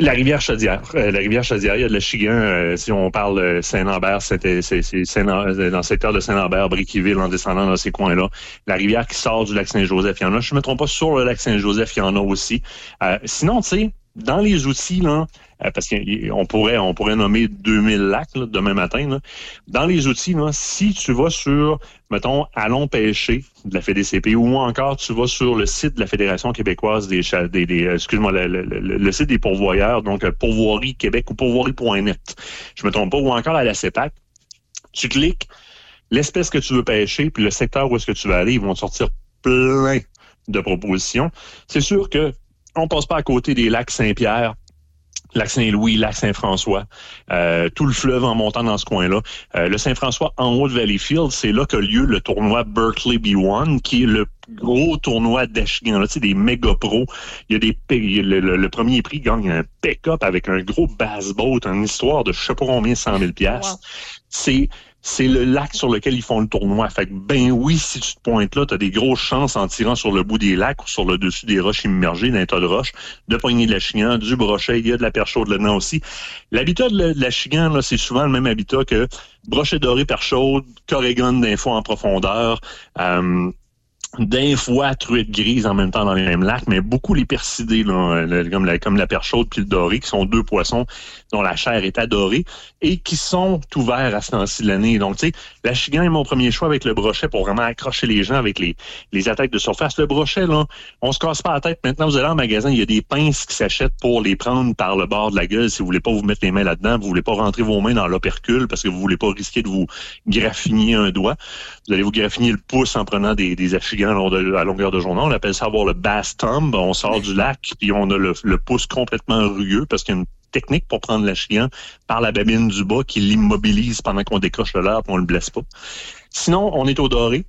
La rivière Chaudière. Euh, la rivière Chaudière, il y a de l'achigan. euh, si on parle euh, Saint-Lambert, c'était c'est Saint- euh, dans le secteur de Saint-Lambert, Briqueville, en descendant dans ces coins-là. La rivière qui sort du lac Saint-Joseph, il y en a. Je ne me trompe pas, sur le lac Saint-Joseph, il y en a aussi. Euh, sinon, tu sais, dans les outils, là, euh, parce qu'on pourrait, on pourrait nommer 2000 lacs demain matin. Dans les outils, là, si tu vas sur, mettons, Allons pêcher de la FEDCP ou encore tu vas sur le site de la Fédération québécoise des, des, des euh, excuse-moi, le, site des pourvoyeurs, donc euh, pourvoirie Québec ou pourvoirie.net, je me trompe pas, ou encore à la CEPAC, tu cliques l'espèce que tu veux pêcher, puis le secteur où est-ce que tu vas aller, ils vont sortir plein de propositions. C'est sûr que on passe pas à côté des lacs Saint-Pierre, lac Saint-Louis, lac Saint-François, euh, tout le fleuve en montant dans ce coin-là. Euh, le Saint-François en haut de Valleyfield, c'est là que lieu le tournoi Berkeley B1, qui est le gros tournoi d'achigan, là, tu sais, des méga pros. Il y a des le premier prix gagne un pick-up avec un gros bass boat, une histoire de je sais pas combien, 100 000 piastres. C'est c'est le lac sur lequel ils font le tournoi. Fait que, ben oui, si tu te pointes là, tu as des grosses chances en tirant sur le bout des lacs ou sur le dessus des roches immergées, d'un tas de roches, de pogner de la chigan, du brochet, il y a de la perche chaude là-dedans aussi. L'habitat de la, chigan, là, c'est souvent le même habitat que brochet doré, perche chaude, corrigan d'info en profondeur, euh, d'un fois truite grise en même temps dans les mêmes lacs, mais beaucoup les persidés, là, comme, la, comme la perche puis le doré, qui sont deux poissons dont la chair est adorée et qui sont ouverts à ce temps-ci de l'année. Donc, tu sais, la chigan est mon premier choix avec le brochet pour vraiment accrocher les gens avec les, les attaques de surface. Le brochet, là, on se casse pas la tête. Maintenant, vous allez en magasin, il y a des pinces qui s'achètent pour les prendre par le bord de la gueule si vous voulez pas vous mettre les mains là-dedans, vous voulez pas rentrer vos mains dans l'opercule parce que vous voulez pas risquer de vous graffiner un doigt. Vous allez vous graffiner le pouce en prenant des, des achigans à longueur- de journée. On appelle ça avoir le bass thumb. On sort du lac, puis on a le, le pouce complètement rugueux parce qu'il y a une technique pour prendre l'achigan par la babine du bas qui l'immobilise pendant qu'on décroche le leurre et on le blesse pas. Sinon, on est au doré.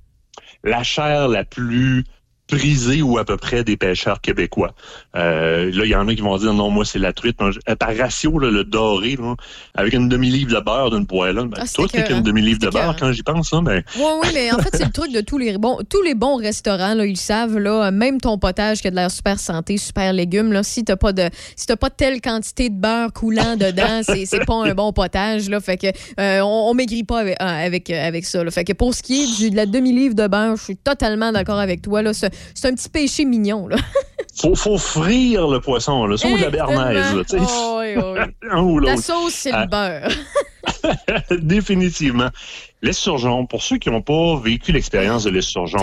La chair la plus prisée ou à peu près des pêcheurs québécois. Euh, là, il y en a qui vont dire non, moi c'est la truite. Euh, par ratio, là, le doré, là, avec une demi-livre de beurre d'une poêlonne, ben, Ah, c'est tout avec écœurant. une demi-livre de beurre quand j'y pense, ben, Oui, oui, mais en fait, c'est le truc de tous les bons, tous les bons restaurants, là, ils savent, là, même ton potage qui a de l'air super santé, super légumes, là, si t'as pas de, si t'as pas telle quantité de beurre coulant dedans, c'est, c'est pas un bon potage, là. Fait que, euh, on, on maigrit pas avec, euh, avec, euh, avec ça, là. Fait que pour ce qui est du- de la demi-livre de beurre, je suis totalement d'accord avec toi, là. C'est un petit péché mignon, là. faut, faut frire le poisson, là, ça ou de la bernaise. Oh, oui, oui. Un ou La sauce, c'est Ah. le beurre. Définitivement. L'esturgeon, pour ceux qui n'ont pas vécu l'expérience de l'esturgeon,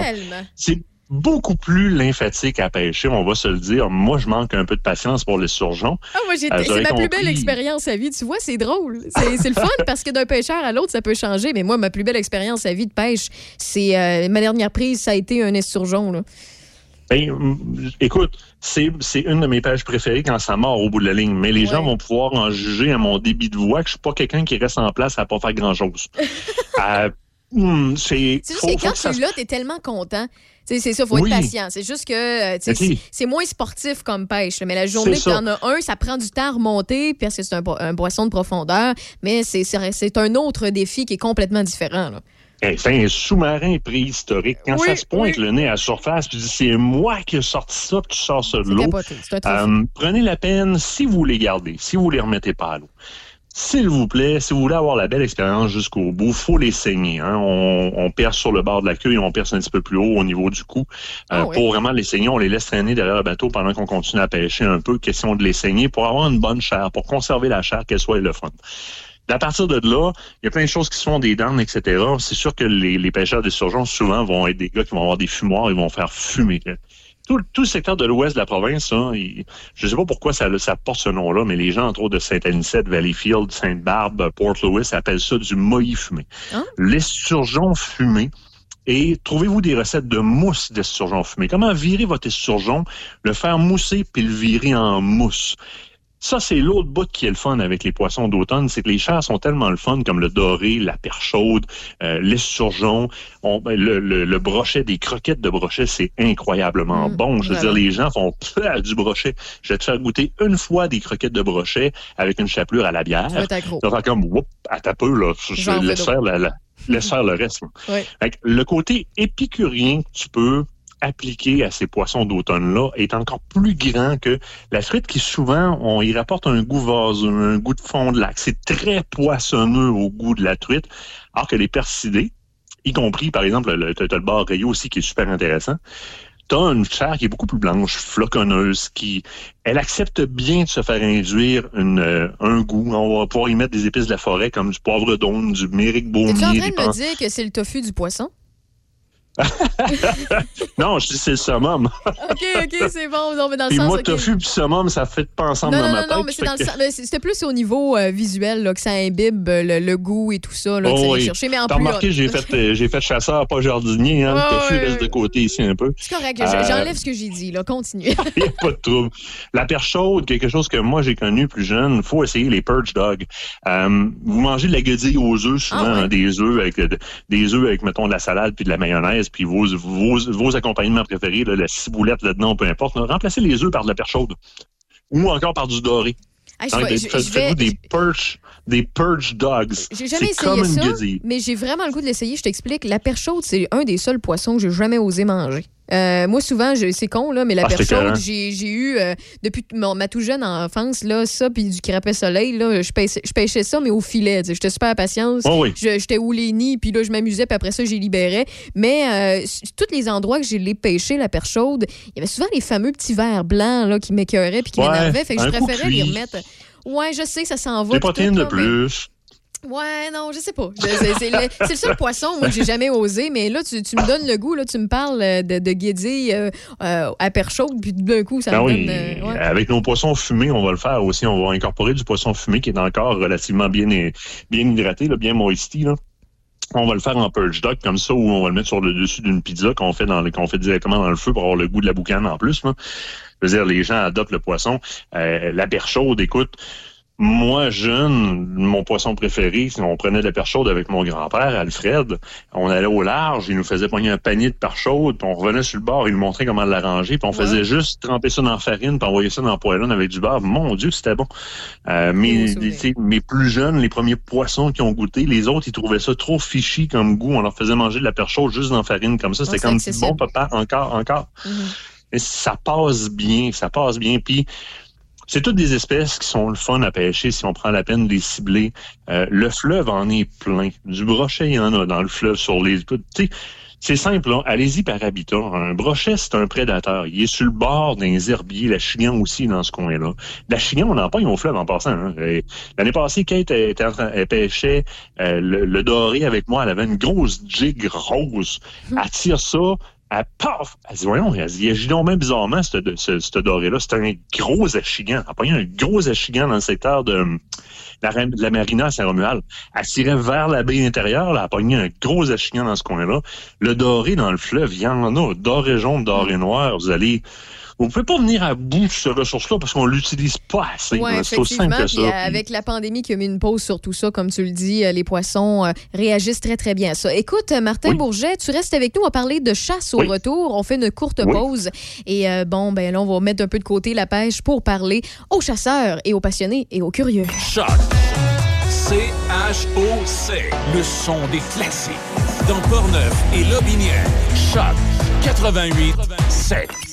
c'est beaucoup plus lymphatique à pêcher, on va se le dire. Moi, je manque un peu de patience pour l'esturgeon. Ah, moi, j'ai- Euh, c'est ma plus belle expérience à vie. Tu vois, c'est drôle. C'est le fun parce que d'un pêcheur à l'autre, ça peut changer. Mais moi, ma plus belle expérience à vie de pêche, c'est euh, ma dernière prise, ça a été un esturgeon. Là. Ben, mm, écoute, c'est c'est une de mes pêches préférées quand ça mord au bout de la ligne. Mais les gens vont pouvoir en juger à mon débit de voix que je suis pas quelqu'un qui reste en place à pas faire grand-chose. Euh, hum, c'est. Juste faut- que faut quand tu l'as, t'es tellement content. C'est ça, faut Oui. être patient. C'est juste que euh, Ok. c'est- moins sportif comme pêche. Mais la journée que t'en as un, ça prend du temps à remonter parce que c'est un, un boisson de profondeur. Mais c'est- un autre défi qui est complètement différent. là. Eh, C'est un sous-marin préhistorique. Quand Oui, ça se pointe oui. le nez à la surface, tu dis c'est moi qui ai sorti ça, puis tu sors ça de l'eau. Euh, prenez la peine, si vous les gardez, si vous les remettez pas à l'eau. S'il vous plaît, si vous voulez avoir la belle expérience jusqu'au bout, faut les saigner. hein. On, on perce sur le bord de la queue et on perce un petit peu plus haut au niveau du cou. Euh, Ah. Pour vraiment les saigner, on les laisse traîner derrière le bateau pendant qu'on continue à pêcher un peu. Question de les saigner pour avoir une bonne chair, pour conserver la chair, qu'elle soit le fun. À partir de là, il y a plein de choses qui se font des dents, etc. C'est sûr que les, les pêcheurs des surgeons, souvent, vont être des gars qui vont avoir des fumoirs, ils vont faire fumer. Tout, tout le secteur de l'ouest de la province, hein, il- je ne sais pas pourquoi ça, ça porte ce nom-là, mais les gens, entre autres, de Saint-Anicette, Valleyfield, Sainte-Barbe, Port-Louis, appellent ça du moï fumé. Hein? L'esturgeon fumé. Et trouvez-vous des recettes de mousse d'esturgeon fumé? Comment virer votre esturgeon, le faire mousser, puis le virer en mousse? Ça, c'est l'autre bout qui est le fun avec les poissons d'automne, c'est que les chairs sont tellement le fun, comme le doré, la perche chaude, euh, l'esturgeon, on- ben, le, le- le brochet, des croquettes de brochet, c'est incroyablement Mm, bon. Je veux dire, les gens font du brochet. Je vais te faire goûter une fois des croquettes de brochet avec une chapelure à la bière. Tu vas être accro. Ça va faire comme, whoop, à ta peu, là. Je- laisse faire, la, la- laisse faire le reste. là. Ouais. Fait que le côté épicurien que tu peux appliquer à ces poissons d'automne-là est encore plus grand que la frite qui souvent, on y rapporte un goût vaseux, un goût de fond de lac. C'est très poissonneux au goût de la truite, alors que les persidés, y compris, par exemple, le, t'as le bar Rayo aussi qui est super intéressant, t'as une chair qui est beaucoup plus blanche, floconneuse, qui, elle accepte bien de se faire induire une, euh, un goût. On va pouvoir y mettre des épices de la forêt comme du poivre d'aune, du méric Es-tu en baumier, train de me dire que c'est le tofu du poisson? Non, je dis c'est le summum. OK, OK, c'est bon. Non, mais dans le Puis sens. moi, tofu puis summum, ça fait pas ensemble Non, dans non, ma non, tête. non, mais c'est dans le que- sens- mais C'était plus au niveau euh, visuel là, que ça imbibe euh, le, le goût et tout ça, là, que ça Oh oui. chercher. Mais en T'as remarqué, hot. j'ai fait, euh, j'ai fait chasseur, pas jardinier. Hein, Ouais, le tofu reste de côté ici un peu. C'est correct, Euh, je- j'enlève ce que j'ai dit, là. Continue. Il n'y a pas de trouble. La perche chaude, quelque chose que moi j'ai connu plus jeune, il faut essayer les purge dogs. Vous mangez de la guedille aux œufs, souvent Ah ouais. hein, des œufs avec de- des œufs avec mettons de la salade puis de la mayonnaise, puis vos, vos, vos accompagnements préférés, là, la ciboulette là-dedans, peu importe. là. remplacez les œufs par de la perche chaude. Ou encore par du doré. Ah, Faites-vous des purge, des purge dogs. J'ai jamais essayé ça, mais j'ai vraiment le goût de l'essayer. Je t'explique. La perche chaude, c'est un des seuls poissons que j'ai jamais osé manger. Euh, moi, souvent, c'est con, là, mais la Ah, écœurant. chaude, j'ai eu, euh, depuis mon- ma tout jeune enfance, là, ça, puis du crapet soleil, là, je pêchais, je pêchais ça, mais au filet. J'étais super. Oh oui. Je- J'étais où les nids, puis là, je m'amusais, puis après ça, j'ai libéré. Mais euh, tous les endroits que j'ai les pêché, la perche chaude, il y avait souvent les fameux petits verres blancs là, qui m'écœuraient puis qui Ouais, m'énervaient. Fait que je préférais les remettre. Ouais, je sais, ça s'en va. Des protéines de plus. Ouais, non, je sais pas. C'est le, seul poisson, moi, que j'ai jamais osé. Mais là, tu, tu me donnes le goût. Là, tu me parles euh, de, de guédille euh, euh, à perche chaude, puis d'un coup, ça Ah me oui, donne. euh, ouais. avec nos poissons fumés, on va le faire aussi. On va incorporer du poisson fumé qui est encore relativement bien, bien hydraté, là, bien moisty. Là. On va le faire en purge dog comme ça, ou on va le mettre sur le dessus d'une pizza qu'on fait dans le- qu'on fait directement dans le feu pour avoir le goût de la boucane en plus. Là. Je veux dire, les gens adoptent le poisson. La perche chaude, écoute, moi, jeune, mon poisson préféré, on prenait de la perche chaude avec mon grand-père, Alfred. On allait au large, il nous faisait pogner un panier de perche chaude, puis on revenait sur le bord, il nous montrait comment l'arranger, puis on faisait juste tremper ça dans la farine, puis envoyer ça dans la poêlonne avec du beurre. Mon Dieu, c'était bon. Euh, mes, plus jeunes, les premiers poissons qui ont goûté, les autres, ils trouvaient ça trop fichi comme goût. On leur faisait manger de la perche chaude juste dans la farine, comme ça. C'était comme, bon papa, encore, encore. Mais ça passe bien, ça passe bien. Puis c'est toutes des espèces qui sont le fun à pêcher si on prend la peine de les cibler. Euh, le fleuve en est plein. Du brochet, il y en a dans le fleuve sur les. C'est simple, là. allez-y par habitat. Un brochet, c'est un prédateur. Il est sur le bord d'un herbiers. La chignon aussi dans ce coin-là. La chignon, on en pas au fleuve en passant. hein. Et L'année passée, Kate était en train, elle pêchait euh, le, le doré avec moi. Elle avait une grosse jig rose. Elle tire ça. Elle paf! Elle dit, voyons, elle dit, agit donc même bizarrement, ce, doré-là. C'est un gros achigan. Elle a un gros achigan dans le secteur de, la, la marina à Saint-Romuald. Elle tirait vers la baie intérieure, là, elle a un gros achigan dans ce coin-là. Le doré dans le fleuve, il y en a. Doré jaune, doré noir. Vous allez, vous pouvez pas venir à bout de cette ressource-là parce qu'on l'utilise pas assez. Oui, là. C'est aussi simple effectivement. que ça. euh, avec la pandémie qui a mis une pause sur tout ça, comme tu le dis, euh, les poissons euh, réagissent très, très bien à ça. Écoute, Martin Bourget, tu restes avec nous. On va parler de chasse au Oui. retour. On fait une courte Oui. pause. Et euh, bon, ben là, on va mettre un peu de côté la pêche pour parler aux chasseurs et aux passionnés et aux curieux. Choc. C-H-O-C. Le son des classiques. Dans Portneuf et Lobinière. Choc 88 7.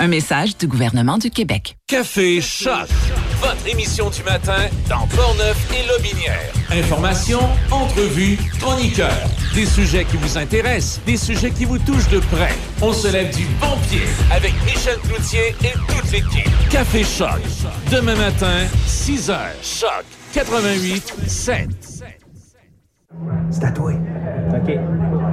Un message du gouvernement du Québec. Café Choc. Votre émission du matin dans Portneuf et Lobinière. Information, entrevues, chroniqueurs. Des sujets qui vous intéressent, des sujets qui vous touchent de près. On se lève du bon pied avec Michel Cloutier et toute l'équipe. Café Choc. Demain matin, 6 h. Choc 88 7. C'est à toi. OK.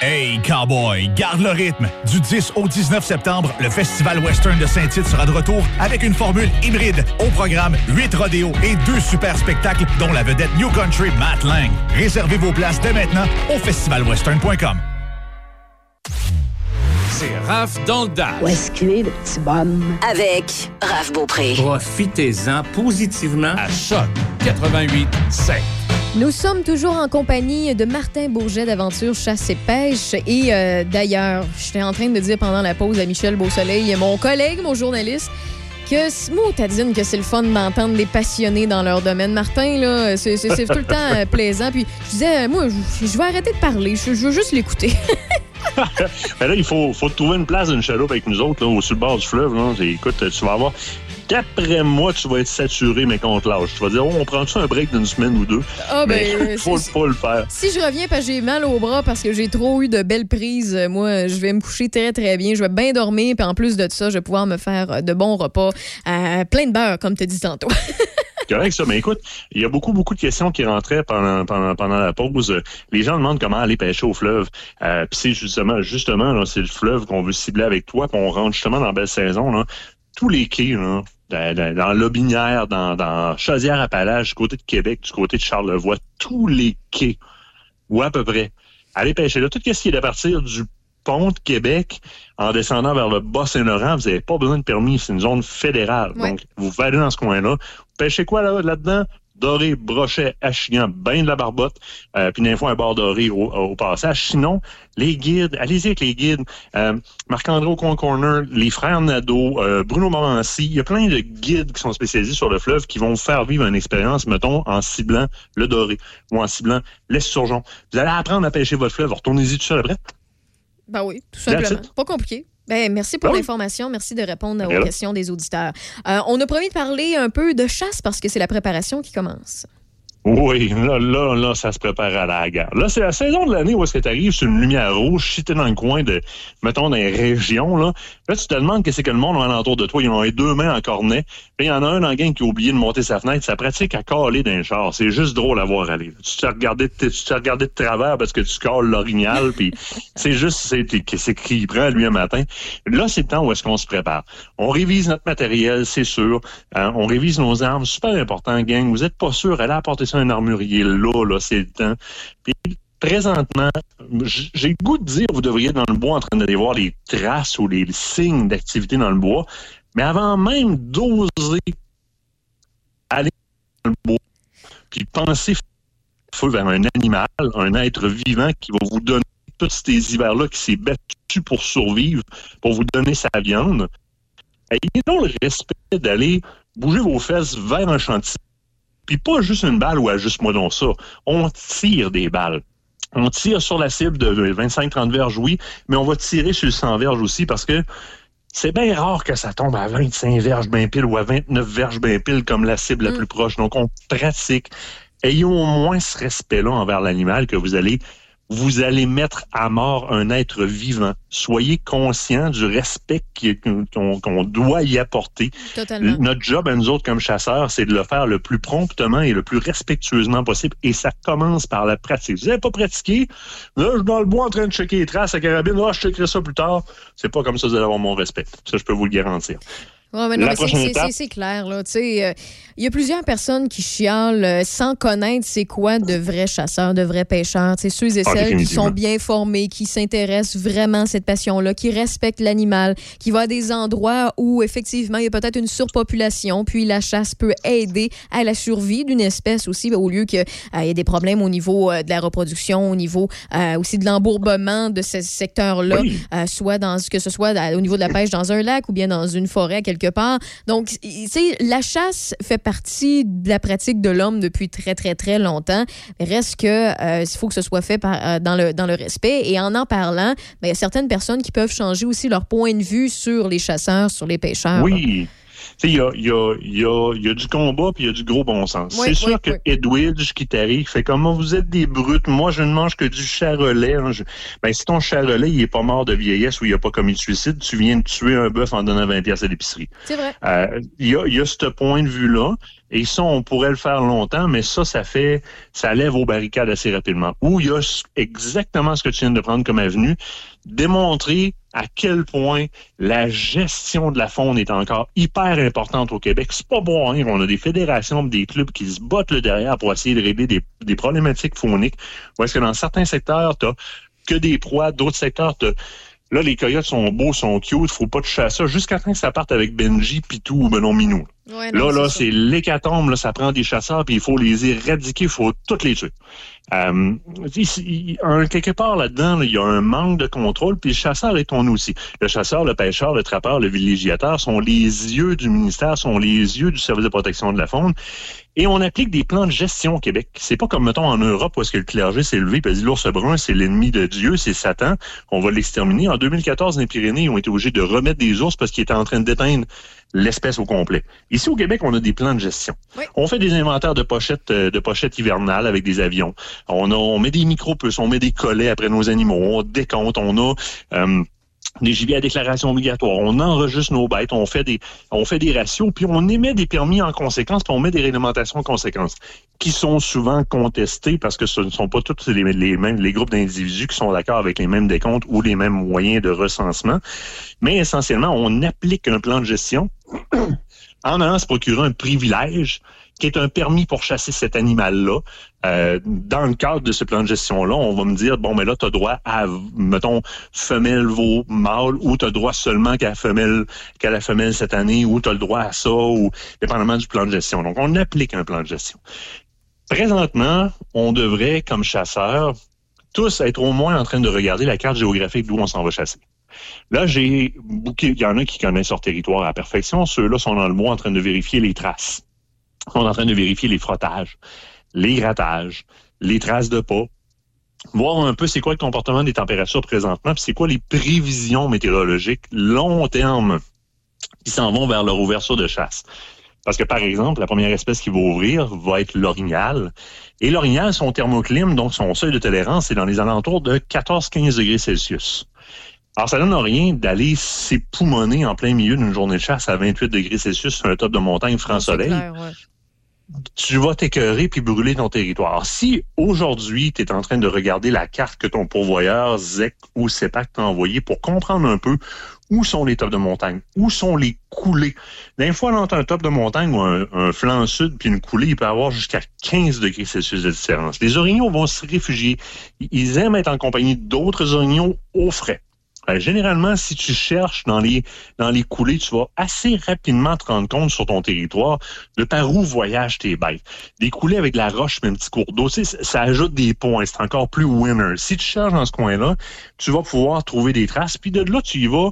Hey, cowboy, garde le rythme. Du 10 au 19 septembre, le Festival Western de Saint-Tite sera de retour avec une formule hybride. Au programme, 8 rodéos et deux super spectacles, dont la vedette New Country Matt Lang. Réservez vos places dès maintenant au festivalwestern.com. C'est Raph dans le Dash. Où est-ce qu'il est, le petit bonhomme? Avec Raph Beaupré. Profitez-en positivement à Choc 88 7. Nous sommes toujours en compagnie de Martin Bourget d'Aventure Chasse et Pêche. Et euh, d'ailleurs, j'étais en train de dire pendant la pause à Michel Beausoleil, mon collègue, mon journaliste, que que c'est le fun d'entendre des passionnés dans leur domaine. Martin, c'est tout le temps euh, plaisant. Puis je disais, euh, moi, je, vais arrêter de parler. Je, veux juste l'écouter. Ben là, il faut, trouver une place d'une chaloupe avec nous autres, au sur le bord du fleuve. Là. Écoute, tu vas avoir. D'après moi, tu vas être saturé, mais contre l'âge. Tu vas dire, oh, on prend-tu un break d'une semaine ou deux? Ah, ben, mais faut c'est- pas le faire. Si je reviens parce que j'ai mal au bras parce que j'ai trop eu de belles prises, euh, moi, je vais me coucher très, très bien. Je vais bien dormir. Puis en plus de ça, je vais pouvoir me faire euh, de bons repas à plein de beurre, comme tu dit tantôt. C'est correct, ça. Mais écoute, il y a beaucoup, beaucoup de questions qui rentraient pendant, pendant, pendant la pause. Les gens demandent comment aller pêcher au fleuve. Euh, Puis c'est justement, justement, c'est le fleuve qu'on veut cibler avec toi. Puis on rentre justement dans la belle saison. Là. Tous les quais, là, dans, Lobinière, dans, dans Chaudière-Appalaches, du côté de Québec, du côté de Charlevoix, tous les quais, ou à peu près, allez pêcher là. Tout ce qui est à partir du pont de Québec en descendant vers le Bas-Saint-Laurent, vous n'avez pas besoin de permis. C'est une zone fédérale. Ouais. Donc, vous aller dans ce coin-là. Pêchez quoi là, là-dedans? Doré, brochet, achignan, ben de la barbotte, euh, puis des fois un bord doré au, au passage. Sinon, les guides, allez-y avec les guides. Euh, Marc-André Coin Corner, les frères Nadeau, euh, Bruno Morancy, il y a plein de guides qui sont spécialisés sur le fleuve qui vont vous faire vivre une expérience, mettons, en ciblant le doré ou en ciblant l'esturgeon. Vous allez apprendre à pêcher votre fleuve. Retournez-y tout seul après. Ben oui, tout simplement. Pas compliqué. Ben, merci pour Ah oui. l'information. Merci de répondre aux là? questions des auditeurs. Euh, on a promis de parler un peu de chasse parce que c'est la préparation qui commence. Oui, là, là, là, ça se prépare à la guerre. Là, c'est la saison de l'année où est-ce que tu arrives sur une lumière rouge, si t'es dans le coin de, mettons, dans les régions, là, Là, tu te demandes qu'est-ce que le monde a alentour de toi. Ils ont les deux mains en cornet. Puis il y en a un dans le gang qui a oublié de monter sa fenêtre. Ça pratique à caler d'un char. C'est juste drôle à voir aller. Tu te regardais, tu te de travers parce que tu cales l'orignal. puis c'est juste, c'est c'est qu'il prend lui un matin. Là, c'est le temps où est-ce qu'on se prépare. On révise notre matériel, c'est sûr. Hein, on révise nos armes. Super important, gang. Vous êtes pas sûr. Allez apporter ça à un armurier. Là, là, c'est le temps. Puis présentement, j'ai le goût de dire vous devriez être dans le bois en train d'aller voir les traces ou les signes d'activité dans le bois. Mais avant même d'oser aller dans le bois, puis penser feu vers un animal, un être vivant qui va vous donner tous ces hivers-là, qui s'est battu pour survivre, pour vous donner sa viande, ayez donc le respect d'aller bouger vos fesses vers un chantier. Puis pas juste une balle ou juste-moi donc ça. On tire des balles. On tire sur la cible de 25-30 verges, oui, mais on va tirer sur le 100 verges aussi parce que c'est bien rare que ça tombe à 25 verges bien pile ou à 29 verges bien pile comme la cible la plus proche. Donc, on pratique. Ayons au moins ce respect-là envers l'animal que vous allez vous allez mettre à mort un être vivant. Soyez conscient du respect qu'on doit y apporter. Totalement. Notre job à nous autres comme chasseurs, c'est de le faire le plus promptement et le plus respectueusement possible. Et ça commence par la pratique. Vous n'avez pas pratiqué, là, je suis dans le bois en train de checker les traces à carabine, là, je checkerai ça plus tard. C'est pas comme ça que vous allez avoir mon respect. Ça, je peux vous le garantir. Ouais, mais non, c'est- prochaine c'est- étape- c'est c'est clair. là. Tu sais, euh, Il y a plusieurs personnes qui chialent euh, sans connaître c'est quoi de vrais chasseurs, de vrais pêcheurs. Sais, Ceux et Ah, celles qui sont bien formés, qui s'intéressent vraiment à cette passion-là, qui respectent l'animal, qui vont à des endroits où effectivement il y a peut-être une surpopulation, puis la chasse peut aider à la survie d'une espèce aussi, au lieu qu'il y ait des problèmes au niveau euh, de la reproduction, au niveau euh, aussi de l'embourbement de ce secteur-là, Oui. euh, soit dans que ce soit au niveau de la pêche dans un lac ou bien dans une forêt quelque part. Donc, tu sais, la chasse fait partie de la pratique de l'homme depuis très, très, très longtemps. Mais reste que euh, faut que ce soit fait euh, dans, le, dans le respect. Et en en parlant, ben, il y a certaines personnes qui peuvent changer aussi leur point de vue sur les chasseurs, sur les pêcheurs. Oui. Il y a, il y, a, y, a, y a du combat puis il y a du gros bon sens. Oui, c'est sûr oui, que. Edwidge qui t'arrive fait comme vous êtes des brutes, moi je ne mange que du charolais. hein. Je- Ben, si ton charolais il est pas mort de vieillesse ou il a pas commis de suicide, tu viens de tuer un bœuf en donnant 20 pièces à l'épicerie. C'est vrai. Euh, Il y, a, il y a ce point de vue-là. Et ça, on pourrait le faire longtemps, mais ça, ça fait, ça lève aux barricades assez rapidement. Ou il y a exactement ce que tu viens de prendre comme avenue, démontrer à quel point la gestion de la faune est encore hyper importante au Québec. C'est pas bon, hein. On a des fédérations, des clubs qui se battent le derrière pour essayer de régler des, des problématiques fauniques. Ou est-ce que dans certains secteurs, t'as que des proies, d'autres secteurs, t'as Là, les coyotes sont beaux, sont cute, faut pas toucher à ça, jusqu'à temps que ça parte avec Benji, Pitou ou Benon Minou. Ouais, non, là, là, c'est l'hécatombe, ça prend des chasseurs, puis il faut les éradiquer, il faut toutes les tuer. Euh, il- quelque part là-dedans, là, il y a un manque de contrôle, puis le chasseur est ton aussi. Le chasseur, le pêcheur, le trappeur, le villégiateur sont les yeux du ministère, sont les yeux du service de protection de la faune. Et on applique des plans de gestion au Québec. C'est pas comme, mettons, en Europe où est-ce que le clergé s'est levé et a dit l'ours brun, c'est l'ennemi de Dieu, c'est Satan, on va l'exterminer. En 2014, les Pyrénées ont été obligés de remettre des ours parce qu'ils étaient en train d'éteindre l'espèce au complet. Ici, au Québec, on a des plans de gestion. On fait des inventaires de pochettes, euh, de pochettes hivernales avec des avions. On, a, on met des micro-puces, on met des collets après nos animaux, on décompte, on a... euh, des gibiers à déclaration obligatoire. On enregistre nos bêtes, on fait des, on fait des ratios, puis on émet des permis en conséquence, puis on met des réglementations en conséquence, qui sont souvent contestées parce que ce ne sont pas tous les, les mêmes, les groupes d'individus qui sont d'accord avec les mêmes décomptes ou les mêmes moyens de recensement. Mais essentiellement, on applique un plan de gestion en allant se procurer un privilège qui est un permis pour chasser cet animal-là. Euh, dans le cadre de ce plan de gestion-là, on va me dire, bon, mais là, tu as droit à, mettons, femelle, veau, mâle, ou tu as droit seulement qu'à la femelle, qu'à la femelle cette année, ou tu as le droit à ça, ou dépendamment du plan de gestion. Donc, on applique un plan de gestion. Présentement, on devrait, comme chasseurs, tous être au moins en train de regarder la carte géographique d'où on s'en va chasser. Là, j'ai il y en a qui connaissent leur territoire à la perfection. Ceux-là sont dans le bois en train de vérifier les traces. On est en train de vérifier les frottages, les grattages, les traces de pas, voir un peu c'est quoi le comportement des températures présentement, puis c'est quoi les prévisions météorologiques long terme qui s'en vont vers leur ouverture de chasse. Parce que, par exemple, la première espèce qui va ouvrir va être l'orignal. Et l'orignal, son thermoclime, donc son seuil de tolérance, c'est dans les alentours de 14-15 degrés Celsius. Alors, ça donne rien d'aller s'époumoner en plein milieu d'une journée de chasse à 28 degrés Celsius sur un top de montagne franc-soleil. Clair, ouais. tu vas t'écœurer puis brûler ton territoire. Alors, si aujourd'hui, tu es en train de regarder la carte que ton pourvoyeur, ZEC ou CEPAC t'a envoyé pour comprendre un peu où sont les tops de montagne, où sont les coulées. D'un fois, entre un top de montagne ou un, un flanc sud puis une coulée, il peut avoir jusqu'à 15 degrés Celsius de différence. Les orignaux vont se réfugier. Ils aiment être en compagnie d'autres orignaux au frais. Euh, généralement, si tu cherches dans les dans les coulées, tu vas assez rapidement te rendre compte sur ton territoire de par où voyagent tes bêtes. Des coulées avec de la roche mais un petit cours d'eau, ça, ajoute des points. C'est encore plus winner. Si tu cherches dans ce coin-là, tu vas pouvoir trouver des traces. Puis de là, tu y vas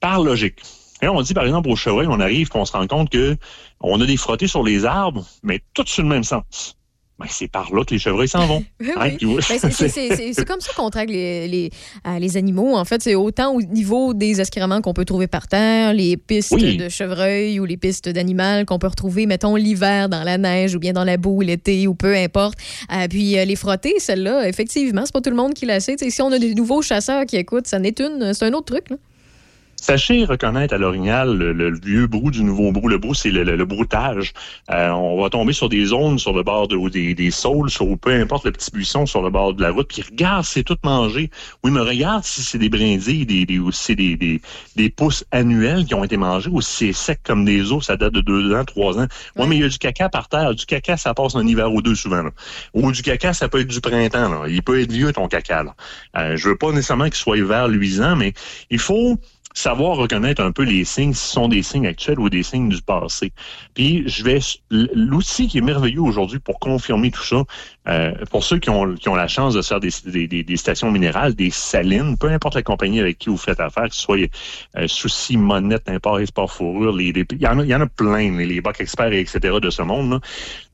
par logique. Et on dit, par exemple, au chevreuil, on arrive qu'on se rend compte que on a des frottés sur les arbres, mais tous sur le même sens. Ben, c'est par là que les chevreuils s'en vont. Oui, Hein, oui. Ben, c'est- comme ça qu'on traque les, les, euh, les animaux. En fait, c'est autant au niveau des excréments qu'on peut trouver par terre, les pistes Oui. de chevreuil ou les pistes d'animal qu'on peut retrouver, mettons, l'hiver dans la neige ou bien dans la boue l'été ou peu importe. Euh, puis euh, les frotter, celle-là, effectivement, c'est pas tout le monde qui la sait. Si on a des nouveaux chasseurs qui écoutent, ça n'est une, c'est un autre truc. Là. Sachez reconnaître à l'orignal le, le vieux brou du nouveau brou. Le brou, c'est le, le- le broutage. Euh, on va tomber sur des zones sur le bord de, ou des, des saules, sur ou peu importe le petit buisson sur le bord de la route, puis regarde, c'est tout mangé. Oui, mais regarde si c'est des brindilles, des, des, ou si c'est des, des, des pousses annuelles qui ont été mangées, ou si c'est sec comme des os, ça date de deux ans, trois ans. Oui, mais il y a du caca par terre. Du caca, ça passe un hiver ou deux souvent. là. Ou du caca, ça peut être du printemps. Là. Il peut être vieux, ton caca. Là. Euh, je veux pas nécessairement qu'il soit vert luisant, mais il faut savoir reconnaître un peu les signes, si ce sont des signes actuels ou des signes du passé. Puis je vais l'outil qui est merveilleux aujourd'hui pour confirmer tout ça, euh, pour ceux qui ont, qui ont la chance de faire des, des, des- stations minérales, des salines, peu importe la compagnie avec qui vous faites affaire, que ce soit euh, Souci, Monette, Import, Sport Fourrure, les, les- il, y en a, il y en a plein, les, les bacs experts, et etc. de ce monde, là.